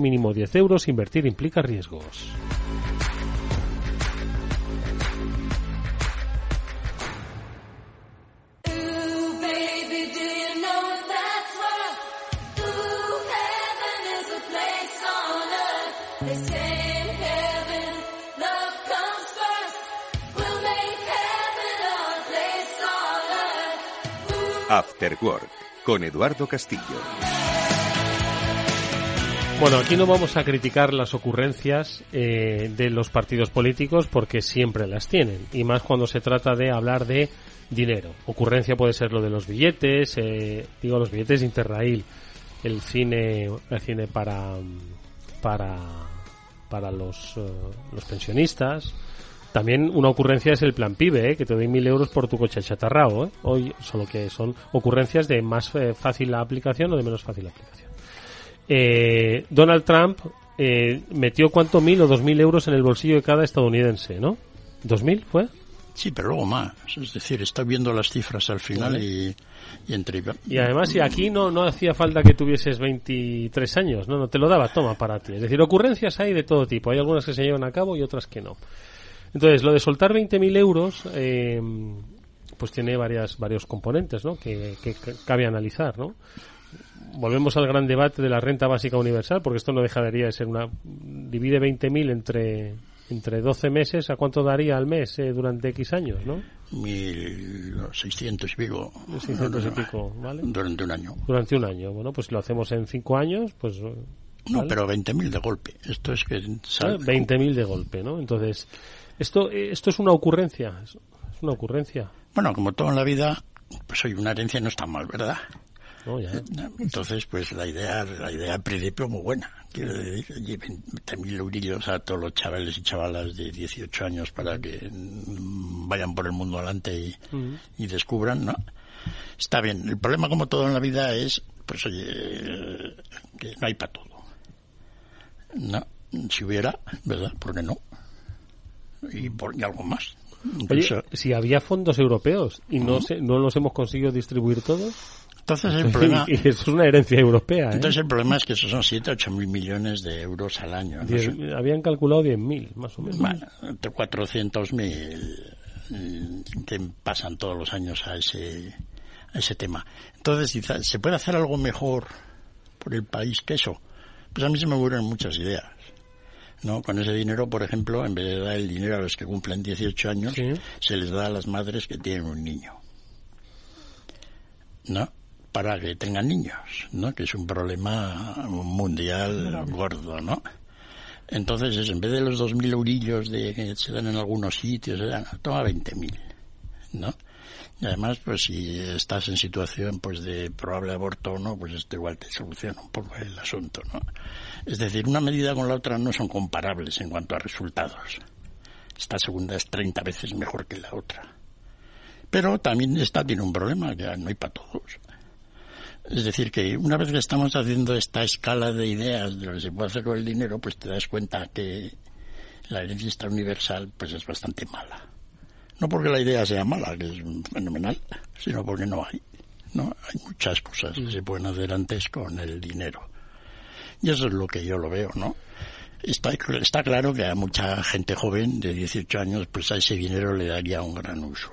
mínimo 10 euros. Invertir implica riesgos. After Work con Eduardo Castillo. Bueno, aquí no vamos a criticar las ocurrencias eh, de los partidos políticos porque siempre las tienen y más cuando se trata de hablar de dinero. Ocurrencia puede ser lo de los billetes, eh, digo los billetes de Interrail, el cine, el cine para para para los, eh, los pensionistas. También una ocurrencia es el plan PIBE, eh, que te doy mil euros por tu coche chatarrao. Eh. Hoy, solo que son ocurrencias de más eh, fácil aplicación o de menos fácil aplicación. Eh, Donald Trump eh, metió cuánto mil o dos mil euros en el bolsillo de cada estadounidense, ¿no? ¿Dos mil fue? Sí, pero luego más. Es decir, está viendo las cifras al final y, y entre... Y además, si aquí no, no hacía falta que tuvieses 23 años, no, no te lo daba, toma para ti. Es decir, ocurrencias hay de todo tipo. Hay algunas que se llevan a cabo y otras que no. Entonces, lo de soltar 20.000 euros, eh, pues tiene varias, varios componentes, ¿no? Que, que cabe analizar, ¿no? Volvemos al gran debate de la renta básica universal, porque esto no dejaría de ser una. Divide 20.000 entre, entre 12 meses, ¿a cuánto daría al mes eh, durante X años, no? 1.600 y pico. 600 y pico, ¿vale? Durante un año. Durante un año. Bueno, pues si lo hacemos en 5 años, pues. ¿vale? No, pero 20.000 de golpe. Esto es que. Sal... 20.000 de golpe, ¿no? Entonces, esto, esto es una ocurrencia. Es una ocurrencia. Bueno, como todo en la vida, pues hoy una herencia no está mal, ¿verdad? No, ya. Entonces, pues la idea, la idea al principio muy buena. Quiero decir, lleven 20.000 eurillos a todos los chavales y chavalas de 18 años para que vayan por el mundo adelante y, uh -huh. y descubran, ¿no? Está bien. El problema, como todo en la vida, es, pues oye, que no hay para todo. No, si hubiera, ¿verdad? ¿Por qué no? Y, por, y algo más. Oye, si había fondos europeos y no, uh -huh. se, no los hemos conseguido distribuir todos. Entonces el problema... y eso es una herencia europea. ¿eh? Entonces el problema es que esos son 7, 8 mil millones de euros al año. habían calculado 10 mil, más o menos. Bueno, entre 400 mil que pasan todos los años a ese, a ese tema. Entonces, ¿se puede hacer algo mejor por el país que eso? Pues a mí se me ocurren muchas ideas. ¿no? Con ese dinero, por ejemplo, en vez de dar el dinero a los que cumplen 18 años, Sí. se les da a las madres que tienen un niño. ¿No? Para que tengan niños, ¿no? Que es un problema mundial gordo, ¿no? Entonces, es, en vez de los 2.000 eurillos de, que se dan en algunos sitios, se dan, toma 20.000, ¿no? Y además, pues si estás en situación pues de probable aborto o no, pues esto igual te soluciona un poco el asunto, ¿no? Es decir, una medida con la otra no son comparables en cuanto a resultados. Esta segunda es 30 veces mejor que la otra. Pero también esta tiene un problema, que no hay para todos. Es decir, que una vez que estamos haciendo esta escala de ideas de lo que se puede hacer con el dinero, pues te das cuenta que la herencia universal pues es bastante mala. No porque la idea sea mala, que es fenomenal, sino porque no hay. ¿no? Hay muchas cosas que se pueden hacer antes con el dinero. Y eso es lo que yo lo veo, ¿no? Está, está claro que a mucha gente joven de 18 años, pues a ese dinero le daría un gran uso.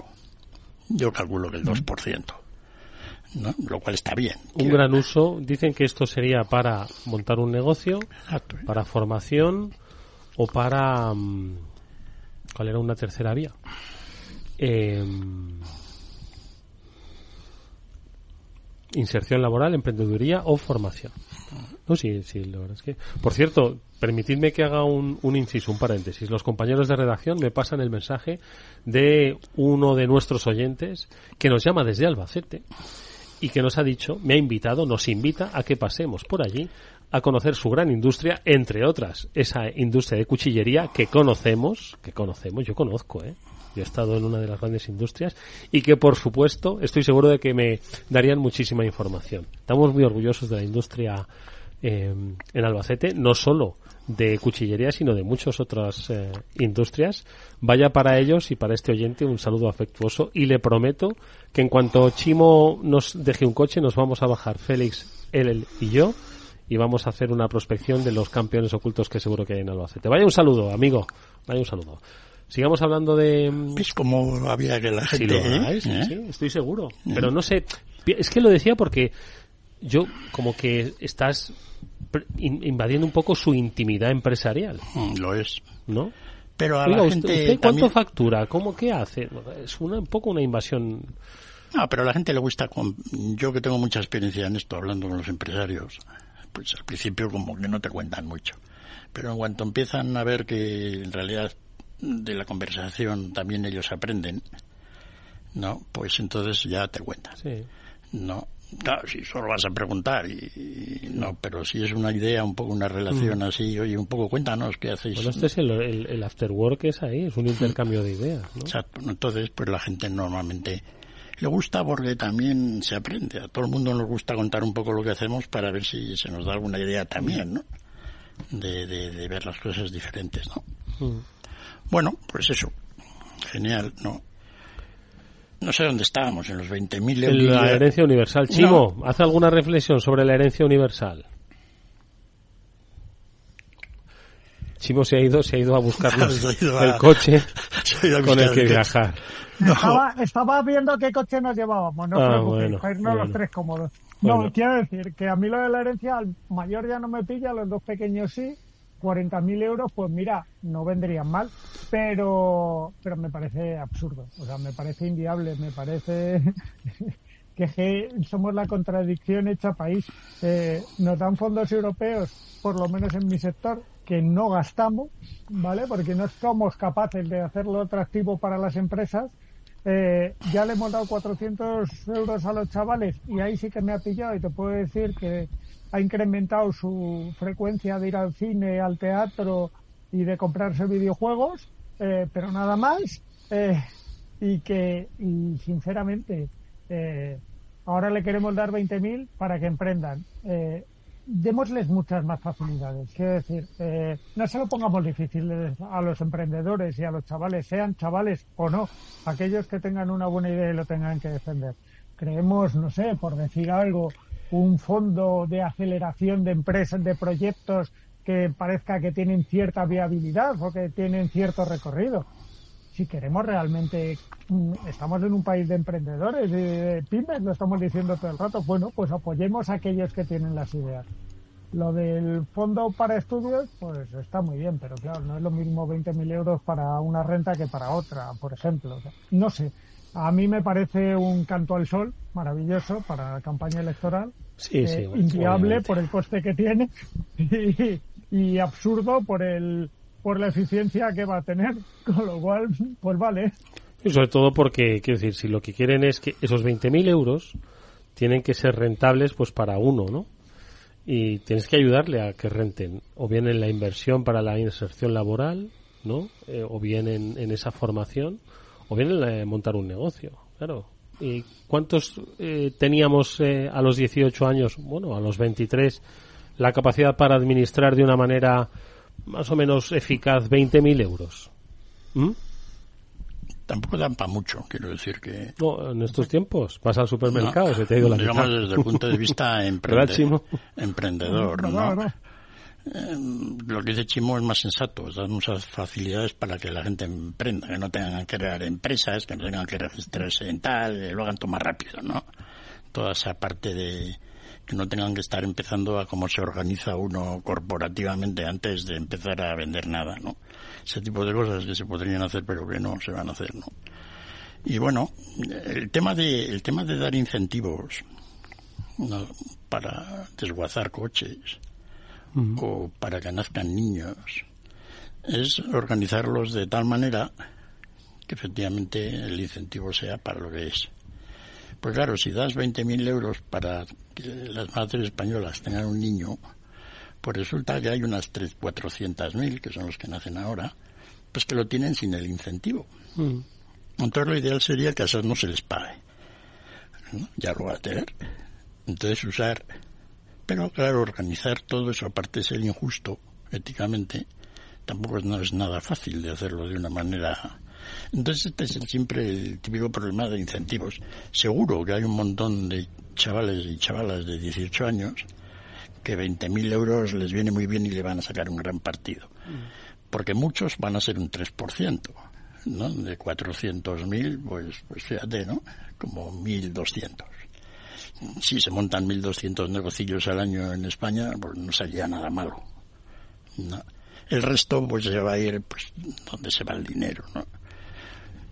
Yo calculo que el 2%. ¿No? Lo cual está bien. Un gran uso. Dicen que esto sería para montar un negocio, Exacto. para formación o para... mm, ¿Cuál era una tercera vía? Eh, inserción laboral, emprendeduría o formación. No, sí, sí, la verdad es que. Por cierto, permitidme que haga un, un inciso, un paréntesis. Los compañeros de redacción me pasan el mensaje de uno de nuestros oyentes que nos llama desde Albacete y que nos ha dicho, me ha invitado, nos invita a que pasemos por allí a conocer su gran industria, entre otras, esa industria de cuchillería que conocemos, que conocemos, yo conozco, ¿eh? Yo he estado en una de las grandes industrias y que, por supuesto, estoy seguro de que me darían muchísima información. Estamos muy orgullosos de la industria eh, en Albacete, no solo de cuchillería, sino de muchas otras eh, industrias. Vaya para ellos y para este oyente un saludo afectuoso y le prometo que en cuanto Chimo nos deje un coche nos vamos a bajar Félix, él y yo y vamos a hacer una prospección de los campeones ocultos que seguro que hay en Albacete. Vaya un saludo, amigo. Vaya un saludo. Sigamos hablando de... ¿Ves cómo había que la gente... Sí, lo ¿eh? sí, ¿Eh? sí, estoy seguro. Pero no sé, es que lo decía porque yo como que estás invadiendo un poco su intimidad empresarial, Mm, Lo es. ¿no? Pero a Oiga, la gente ¿usted cuánto también- factura? ¿Cómo qué hace? Es una, un poco una invasión. No, pero a la gente le gusta, con- yo que tengo mucha experiencia en esto, hablando con los empresarios, pues al principio como que no te cuentan mucho. Pero en cuanto empiezan a ver que en realidad de la conversación también ellos aprenden, ¿no? Pues entonces ya te cuentas. No, Claro, si solo vas a preguntar y, no, pero si es una idea, un poco una relación Mm. así, oye, un poco cuéntanos qué hacéis. Bueno, este es el, el, el after work es ahí, es un intercambio de ideas. ¿no? Exacto. Entonces, pues la gente normalmente le gusta porque también se aprende. A todo el mundo nos gusta contar un poco lo que hacemos para ver si se nos da alguna idea también, ¿no? De, de, de ver las cosas diferentes, ¿no? Mm. Bueno, pues eso. Genial, ¿no? No sé dónde estábamos, en los 20.000 euros. La herencia universal. Chimo, ¿hace alguna reflexión sobre la herencia universal? Chimo se ha ido, se ha ido a a- el coche se ha ido a con el buscar que el coche. viajar. Estaba, estaba viendo qué coche nos llevábamos, no os Ah, preocupéis, bueno, para irnos los tres cómodos. No, Bueno. quiero decir que a mí lo de la herencia, al mayor ya no me pilla, a los dos pequeños sí. 40.000 euros, pues mira, no vendrían mal, pero, pero me parece absurdo, o sea, me parece inviable, me parece que, somos la contradicción hecha país. Eh, nos dan fondos europeos, por lo menos en mi sector, que no gastamos, ¿vale? Porque no somos capaces de hacerlo atractivo para las empresas. Eh, ya le hemos dado 400 euros a los chavales y ahí sí que me ha pillado y te puedo decir que ha incrementado su frecuencia de ir al cine, al teatro y de comprarse videojuegos, eh, pero nada más. Eh, y que, y sinceramente, eh, ahora le queremos dar 20.000 para que emprendan. Eh, démosles muchas más facilidades. Quiero decir, no se lo pongamos difíciles a los emprendedores y a los chavales, sean chavales o no, aquellos que tengan una buena idea y lo tengan que defender. Creemos, no sé, por decir algo, un fondo de aceleración de empresas, de proyectos que parezca que tienen cierta viabilidad o que tienen cierto recorrido. Si queremos realmente, mm, estamos en un país de emprendedores de pymes, lo estamos diciendo todo el rato, bueno, pues apoyemos a aquellos que tienen las ideas. Lo del fondo para estudios, pues está muy bien, pero claro, no es lo mismo 20.000 euros para una renta que para otra, por ejemplo. No sé, a mí me parece un canto al sol maravilloso para la campaña electoral. Sí, sí, eh, inviable por el coste que tiene y, y absurdo por el por la eficiencia que va a tener, con lo cual, pues vale. Y sobre todo porque, quiero decir, si lo que quieren es que esos 20.000 euros tienen que ser rentables pues para uno, ¿no? Y tienes que ayudarle a que renten, o bien en la inversión para la inserción laboral, ¿no? Eh, o bien en, en esa formación, o bien de montar un negocio, claro. ¿Y cuántos eh, teníamos eh, a los 18 años, bueno, a los 23, la capacidad para administrar de una manera más o menos eficaz 20.000 euros? ¿Mm? Tampoco dan para mucho, quiero decir que... No, en estos tiempos vas al supermercado, No, se te ha ido la digamos mitad. desde el punto de vista emprendedor, No, ¿no? no, no. Eh, lo que dice Chimo es más sensato, dar muchas facilidades para que la gente emprenda, que no tengan que crear empresas, que no tengan que registrarse en tal, que lo hagan todo más rápido, ¿no? Toda esa parte de que no tengan que estar empezando a cómo se organiza uno corporativamente antes de empezar a vender nada, ¿no? Ese tipo de cosas que se podrían hacer pero que no se van a hacer, ¿no? Y bueno, el tema de, el tema de dar incentivos para desguazar coches o para que nazcan niños es organizarlos de tal manera que efectivamente el incentivo sea para lo que es. Pues claro, si das 20.000 euros para que las madres españolas tengan un niño, pues resulta que hay unas 3, 400.000, que son los que nacen ahora, pues que lo tienen sin el incentivo. Mm. Entonces lo ideal sería que a esos no se les pague. ¿no? Ya lo va a tener. Entonces usar, pero claro, organizar todo eso, aparte de ser injusto éticamente, tampoco es, no es nada fácil de hacerlo de una manera. Entonces este es el- siempre el típico problema de incentivos. Seguro que hay un montón de chavales y chavalas de 18 años que 20.000 euros les viene muy bien y le van a sacar un gran partido. Porque muchos van a ser un 3%. ¿no? De 400.000, pues, pues fíjate, ¿no? Como 1.200. Si se montan 1.200 negocillos al año en España, pues no sería nada malo. ¿no? El resto, pues se va a ir, pues, donde se va el dinero, ¿no?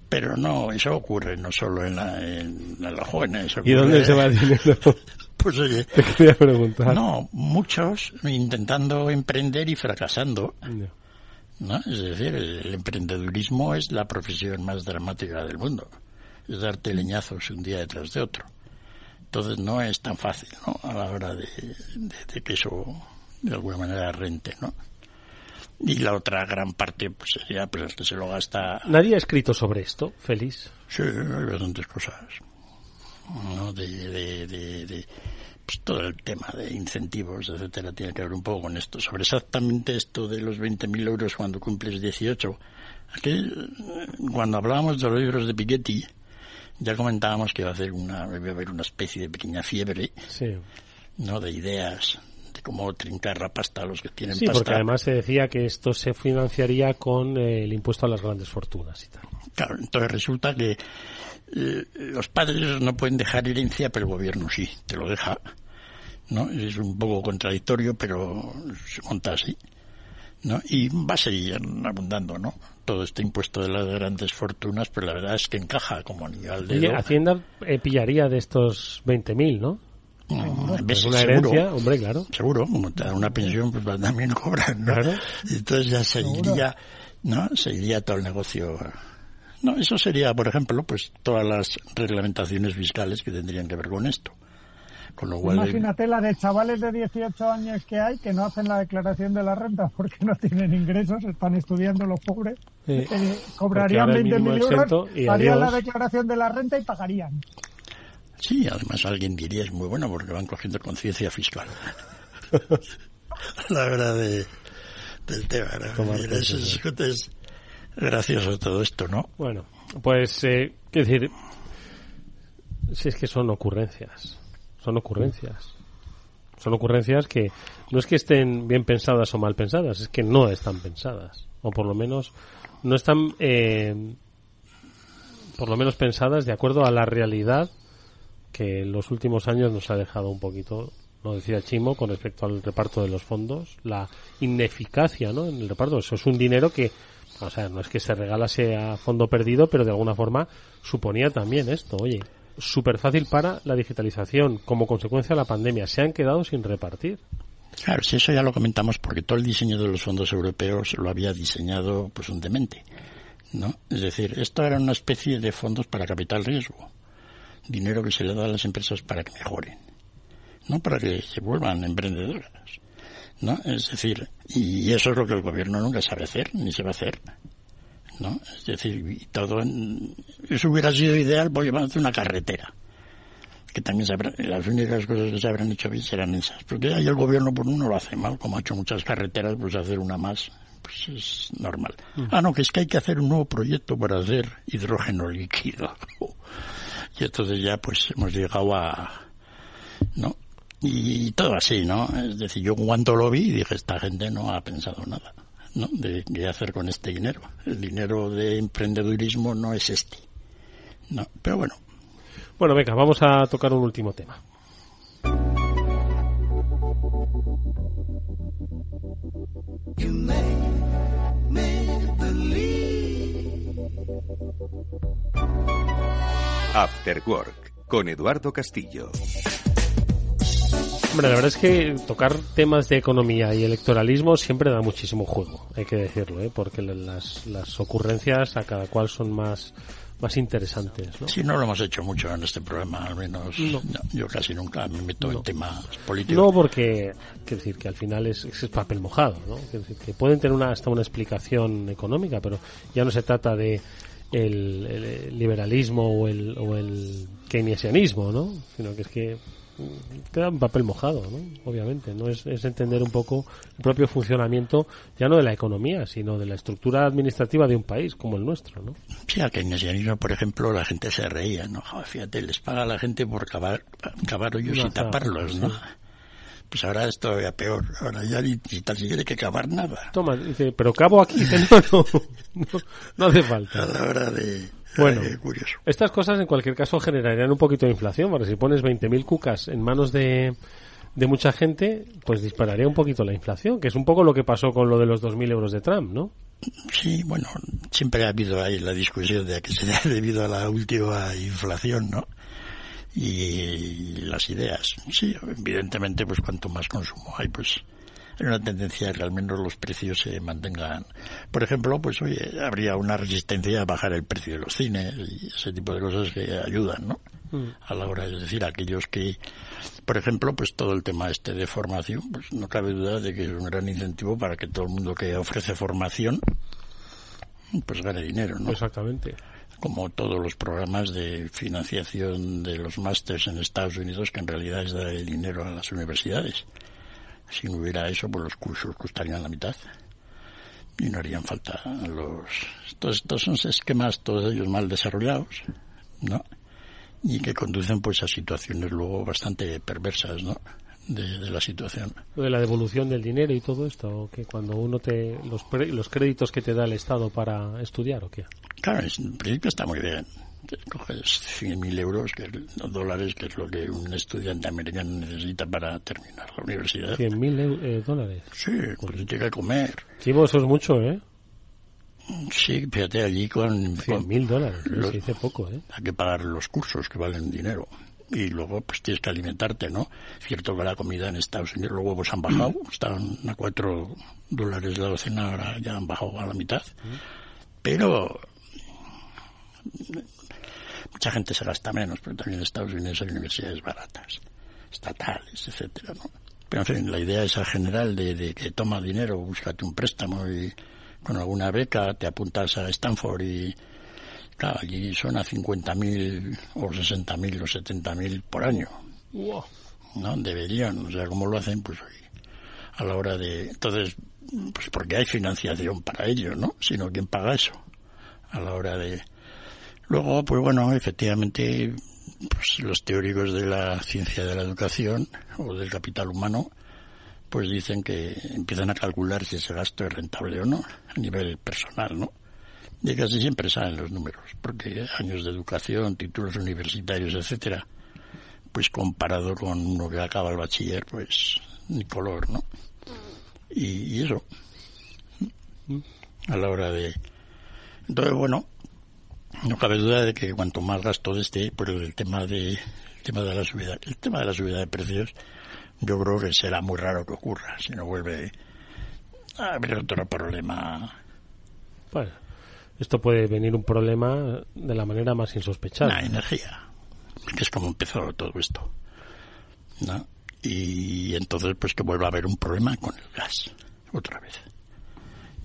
Pero no, eso ocurre no solo en, la, en, en los jóvenes. ¿Y ocurre- dónde se va el dinero? Pues oye, Te quería preguntar. no, muchos intentando emprender y fracasando. ¿no? Es decir, el emprendedurismo es la profesión más dramática del mundo. es darte leñazos un día detrás de otro. Entonces no es tan fácil, ¿no? A la hora de, de que eso de alguna manera rente, ¿no? Y la otra gran parte pues sería pues el que se lo gasta. Nadie ha escrito sobre esto, feliz. Sí, hay bastantes cosas. ¿no? De, de, de, de pues todo el tema de incentivos, etcétera, tiene que ver un poco con esto. Sobre exactamente esto de los 20.000 euros cuando cumples 18. Aquí, cuando hablábamos de los libros de Piketty, ya comentábamos que iba a, hacer una, iba a haber una especie de pequeña fiebre, sí. ¿no? De ideas de cómo trincar la pasta a los que tienen sí, pasta. porque además se decía que esto se financiaría con eh, el impuesto a las grandes fortunas y tal. Claro, entonces resulta que eh, los padres no pueden dejar herencia, pero el gobierno sí, te lo deja. ¿no? Es un poco contradictorio, pero se monta así. ¿No? Y va a seguir abundando, ¿no? Todo este impuesto de las grandes fortunas, pero la verdad es que encaja como anillo al dedo. Hacienda eh, pillaría de estos 20.000, ¿no? ¿Ves? una Seguro. herencia, hombre, claro. Seguro, como te dan una pensión, pues también cobran, ¿no? Claro. Entonces ya seguiría, ¿no? Seguiría todo el negocio. No, eso sería, por ejemplo, pues todas las reglamentaciones fiscales que tendrían que ver con esto. Con lo cual, Imagínate la de chavales de 18 años que hay que no hacen la declaración de la renta porque no tienen ingresos, están estudiando los pobres, Eh, eh, cobrarían porque ahora el mínimo 20.000 exento euros, y harían la declaración de la renta y pagarían. Sí, además alguien diría es muy bueno porque van cogiendo conciencia fiscal. la verdad de, del tema. ¿no? Es, es- es gracioso todo esto, ¿no? Bueno, pues, eh, quiero decir, si es que son ocurrencias, son ocurrencias. Son ocurrencias que no es que estén bien pensadas o mal pensadas, es que no están pensadas. O por lo menos no están, eh, por lo menos pensadas de acuerdo a la realidad que en los últimos años nos ha dejado un poquito, lo decía Chimo, con respecto al reparto de los fondos, la ineficacia ¿no? en el reparto. Eso es un dinero que, o sea, no es que se regalase a fondo perdido, pero de alguna forma suponía también esto. Oye, súper fácil para la digitalización, como consecuencia de la pandemia. Se han quedado sin repartir. Claro, si eso ya lo comentamos porque todo el diseño de los fondos europeos lo había diseñado pues un demente, ¿no? Es decir, esto era una especie de fondos para capital riesgo, dinero que se le da a las empresas para que mejoren, no para que se vuelvan emprendedoras, ¿no? Es decir, y eso es lo que el gobierno nunca sabe hacer ni se va a hacer, ¿no? Es decir, todo en- eso hubiera sido ideal a hacer una carretera que también se habrá- las únicas cosas que se habrán hecho bien serán esas. Porque ahí el gobierno por uno lo hace mal, como ha hecho muchas carreteras, pues hacer una más, pues es normal. Ah, no, que es que hay que hacer un nuevo proyecto para hacer hidrógeno líquido. y entonces ya pues hemos llegado a, ¿no? Y todo así, ¿no? Es decir, yo cuando lo vi dije, esta gente no ha pensado nada, ¿no? De qué hacer con este dinero. El dinero de emprendedurismo no es este. No, pero bueno, Bueno, venga, vamos a tocar un último tema. After Work con Eduardo Castillo. Hombre, la verdad es que tocar temas de economía y electoralismo siempre da muchísimo juego, hay que decirlo, ¿eh? porque las, las ocurrencias a cada cual son más, más interesantes. ¿no? Sí, no lo hemos hecho mucho en este programa, al menos No. no, yo casi nunca me meto en temas políticos. No, porque quiero decir que al final es, es papel mojado, ¿no? Decir que pueden tener una, hasta una explicación económica, pero ya no se trata de el, el liberalismo o el, o el keynesianismo, ¿no? Sino que es que queda un papel mojado, ¿no? Obviamente, no es, es entender un poco el propio funcionamiento ya no de la economía, sino de la estructura administrativa de un país como el nuestro, ¿no? Sí, al keynesianismo, por ejemplo, la gente se reía, ¿no? Fíjate, les paga a la gente por cavar, cavar hoyos No y taparlos, ¿no? sí. Pues ahora es todavía peor. Ahora ya ni, ni tan siquiera hay que cavar nada. Toma, dice, pero cabo aquí, dice, no, no, no, no hace falta. A la hora de... Bueno, eh, curioso. estas cosas en cualquier caso generarían un poquito de inflación, porque si pones 20.000 cucas en manos de, de mucha gente, pues dispararía un poquito la inflación, que es un poco lo que pasó con lo de los 2.000 euros de Trump, ¿no? Sí, bueno, siempre ha habido ahí la discusión de que sería debido a la última inflación, ¿no? Y las ideas. Sí, evidentemente, pues cuanto más consumo hay, pues hay una tendencia a que al menos los precios se mantengan. Por ejemplo, pues oye, habría una resistencia a bajar el precio de los cines y ese tipo de cosas que ayudan, ¿no? Mm. A la hora de decir, aquellos que, por ejemplo, pues todo el tema este de formación, pues no cabe duda de que es un gran incentivo para que todo el mundo que ofrece formación, pues gane dinero, ¿no? Exactamente. Como todos los programas de financiación de los másters en Estados Unidos, que en realidad es dar el dinero a las universidades. Si no hubiera eso, pues los cursos costarían la mitad. Y no harían falta los... Todos estos son esquemas, todos ellos mal desarrollados, ¿no? Y que conducen pues a situaciones luego bastante perversas, ¿no? De, de la situación. Lo de la devolución del dinero y todo esto, que cuando uno te. Los, pre- los créditos que te da el Estado para estudiar, ¿o qué? Claro, en principio está muy bien. Coges 100.000 euros, que es, o dólares, que es lo que un estudiante americano necesita para terminar la universidad. 100.000 eu- eh, dólares. Sí, pues tiene que comer. Chivo, eso es mucho, ¿eh? Sí, fíjate, allí con... 100.000 dólares, ¿eh? los- se dice poco, ¿eh? Hay que pagar los cursos que valen dinero. Y luego, pues tienes que alimentarte, ¿no? Cierto que la comida en Estados Unidos, los huevos han bajado, estaban a 4 dólares la docena, ahora ya han bajado a la mitad. Pero mucha gente se gasta menos, pero también en Estados Unidos hay universidades baratas, estatales, etcétera, ¿no? Pero en fin, la idea esa general de, de que toma dinero, búscate un préstamo y con alguna beca te apuntas a Stanford y claro, allí son a 50.000 o 60.000 o 70.000 por año. Wow. ¿no? Deberían, o sea, ¿cómo lo hacen? Pues a la hora de... Entonces, pues porque hay financiación para ello, ¿no? Sino ¿quién paga eso? A la hora de... Luego, pues bueno, efectivamente, pues los teóricos de la ciencia de la educación o del capital humano, pues dicen que empiezan a calcular si ese gasto es rentable o no, a nivel personal, ¿no? Y casi siempre salen los números, porque años de educación, títulos universitarios, etcétera, pues comparado con uno que acaba el bachiller, pues ni color, ¿no? Y, y eso, a la hora de... Entonces, bueno, no cabe duda de que cuanto más gasto de este, por el tema de, el tema de la subida, el tema de la subida de precios, yo creo que será muy raro que ocurra, si no vuelve a haber otro problema. Bueno, esto puede venir un problema de la manera más insospechada. La energía, que es como empezó todo esto, ¿no? Y entonces, pues que vuelva a haber un problema con el gas, otra vez.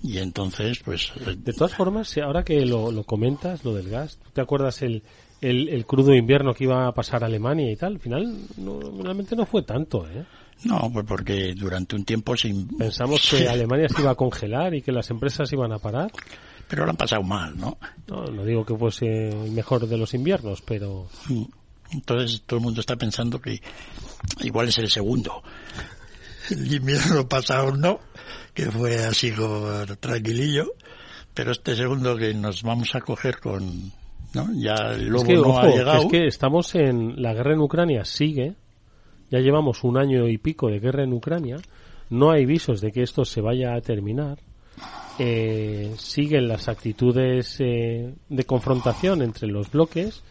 Y entonces, pues... De todas formas, si ahora que lo, lo comentas, lo del gas, ¿tú te acuerdas el, el, el crudo invierno que iba a pasar a Alemania y tal? Al final, no, realmente no fue tanto, ¿eh? No, pues porque durante un tiempo sin... Pensamos que Alemania se iba a congelar y que las empresas iban a parar. Pero lo han pasado mal, ¿no? No, no digo que fuese el mejor de los inviernos, pero... Entonces todo el mundo está pensando que igual es el segundo. El invierno pasado no, que fue así como tranquilillo, pero este segundo que nos vamos a coger con... ¿no? Ya el lobo es que, no ojo, ha llegado. es que estamos en... La guerra en Ucrania sigue, ya llevamos un año y pico de guerra en Ucrania, no hay visos de que esto se vaya a terminar. Eh, siguen las actitudes eh, de confrontación entre los bloques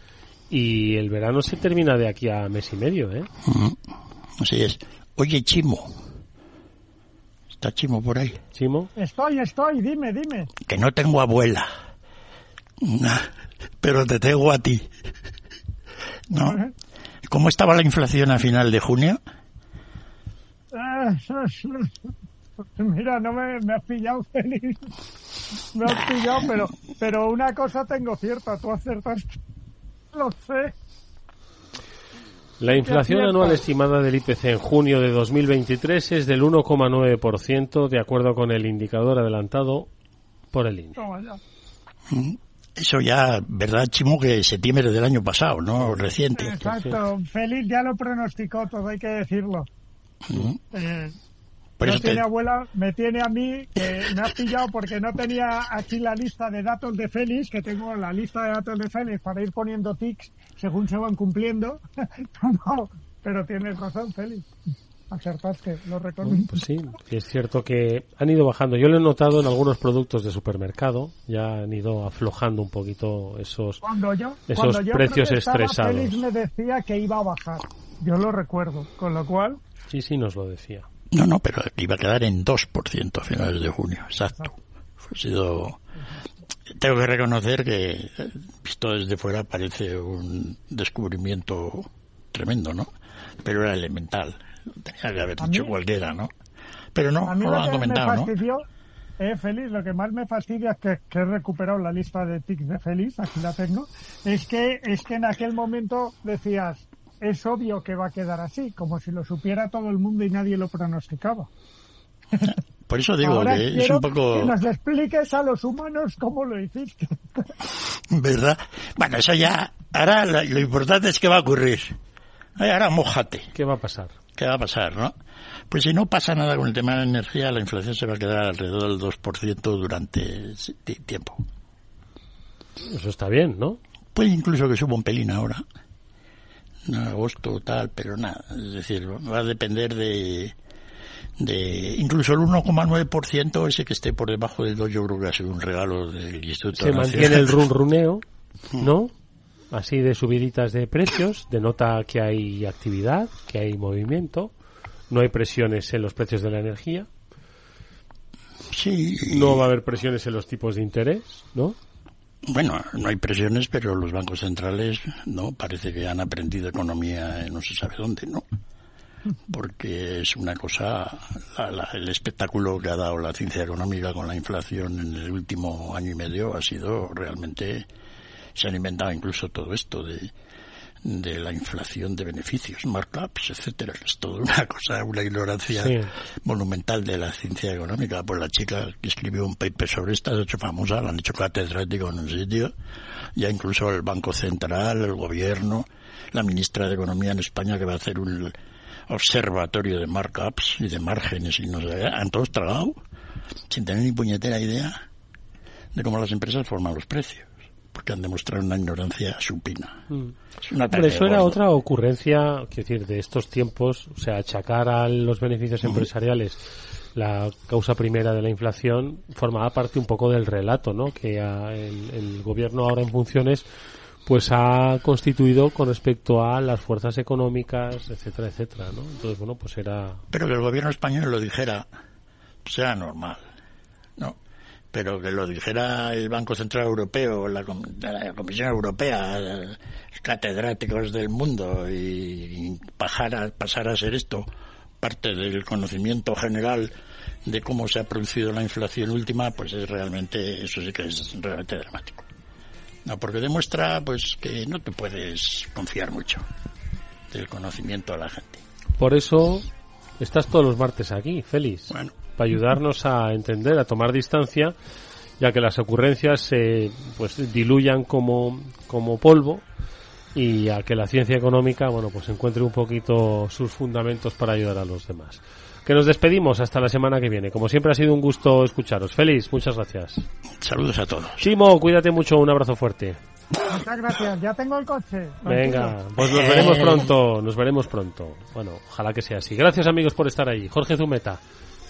y el verano se termina de aquí a mes y medio, ¿eh? Ujú. Así es. Oye, Chimo. ¿Está Chimo por ahí? Chimo. Estoy, estoy, dime, dime. Que no tengo abuela. Nah, Pero te tengo a ti. ¿No? ¿Cómo estaba la inflación a final de junio? Ah, Mira, no me, me has pillado, Félix. Me has pillado, pero, pero una cosa tengo cierta, tú acertaste. Lo sé. La inflación anual estimada del IPC en junio de 2023 es del 1,9%, de acuerdo con el indicador adelantado por el INE. Mm, Eso ya, ¿verdad, Chimo? Que septiembre del año pasado, ¿no? Reciente. Exacto. Félix ya lo pronosticó todo, hay que decirlo. Mm. Eh, Por no te- tiene abuela, me tiene a mí, que me has pillado porque no tenía aquí la lista de datos de Félix, que tengo la lista de datos de Félix para ir poniendo tics según se van cumpliendo. no, pero tienes razón, Félix. Acertaste, lo. Pues sí, y es cierto que han ido bajando. Yo lo he notado en algunos productos de supermercado, ya han ido aflojando un poquito esos, Cuando yo, esos cuando yo precios estresados. Félix me decía que iba a bajar. Yo lo recuerdo, con lo cual, Sí, sí, nos lo decía. No, no, pero iba a quedar en 2% a finales de junio, exacto. Ha sido tengo que reconocer que, visto desde fuera, parece un descubrimiento tremendo, ¿no? Pero era elemental. Tenía que haber dicho cualquiera, ¿no? Pero no, no lo, han comentado, me fastidió, Eh, Félix, lo que más me fastidia es que, que, he recuperado la lista de tics de Félix, aquí la tengo, es que, es que en aquel momento decías, es obvio que va a quedar así, como si lo supiera todo el mundo y nadie lo pronosticaba. Por eso digo que es un poco... Que nos expliques a los humanos cómo lo hiciste. ¿Verdad? Bueno, eso ya... Ahora lo, importante es que va a ocurrir. Ahora mojate. ¿Qué va a pasar? ¿Qué va a pasar, no? Pues si no pasa nada con el tema de la energía, la inflación se va a quedar alrededor del 2% durante tiempo. Eso está bien, ¿no? Puede incluso que suba un pelín ahora. Agosto tal, pero nada. Es decir, va a depender de de incluso el 1,9% ese que esté por debajo del 2 yo creo que ha sido un regalo del Instituto Se mantiene el run runeo, ¿no? Así de subiditas de precios, denota que hay actividad, que hay movimiento, no hay presiones en los precios de la energía. Sí. No va a haber presiones en los tipos de interés, ¿no? Bueno, no hay presiones, pero los bancos centrales, ¿no? Parece que han aprendido economía no se sabe dónde, ¿no? porque es una cosa, el espectáculo que ha dado la ciencia económica con la inflación en el último año y medio ha sido realmente, se han inventado incluso todo esto de, de la inflación de beneficios, markups, etcétera, es toda una cosa, una ignorancia monumental de la ciencia económica. Pues la chica que escribió un paper sobre esta ha hecho famosa, la han hecho catedrático en un sitio, ya incluso el Banco Central, el gobierno, la ministra de Economía en España que va a hacer un observatorio de markups y de márgenes y no sé, han todos tragado sin tener ni puñetera idea de cómo las empresas forman los precios porque han demostrado una ignorancia supina. Mm. eso era otra ocurrencia, que decir, de estos tiempos, o sea, achacar a los beneficios empresariales la causa primera de la inflación formaba parte un poco del relato, ¿no? Que el, el gobierno ahora en funciones pues ha constituido con respecto a las fuerzas económicas, etcétera, etcétera, ¿no? Entonces, bueno, pues era... Pero que el gobierno español lo dijera, sea normal, ¿no? Pero que lo dijera el Banco Central Europeo, la, la Comisión Europea, catedráticos del mundo y pasar a, pasar a ser esto parte del conocimiento general de cómo se ha producido la inflación última, pues es realmente, eso sí que es realmente dramático. No, porque demuestra pues que no te puedes confiar mucho del conocimiento a la gente. Por eso estás todos los martes aquí, Félix. Bueno. Para ayudarnos a entender, a tomar distancia, ya que las ocurrencias se pues diluyan como, como polvo y a que la ciencia económica, bueno, pues encuentre un poquito sus fundamentos para ayudar a los demás que nos despedimos hasta la semana que viene. Como siempre ha sido un gusto escucharos. Félix, muchas gracias. Saludos a todos. Simo, cuídate mucho, un abrazo fuerte. Muchas gracias, ya tengo el coche. Venga, pues nos veremos pronto, nos veremos pronto. Bueno, ojalá que sea así. Gracias amigos por estar ahí. Jorge Zumeta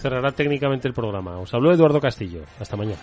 cerrará técnicamente el programa. Os habló Eduardo Castillo. Hasta mañana.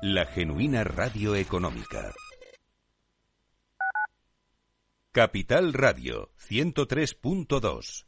La genuina radio económica. Capital Radio 103.2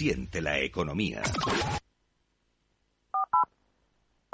Siente la economía.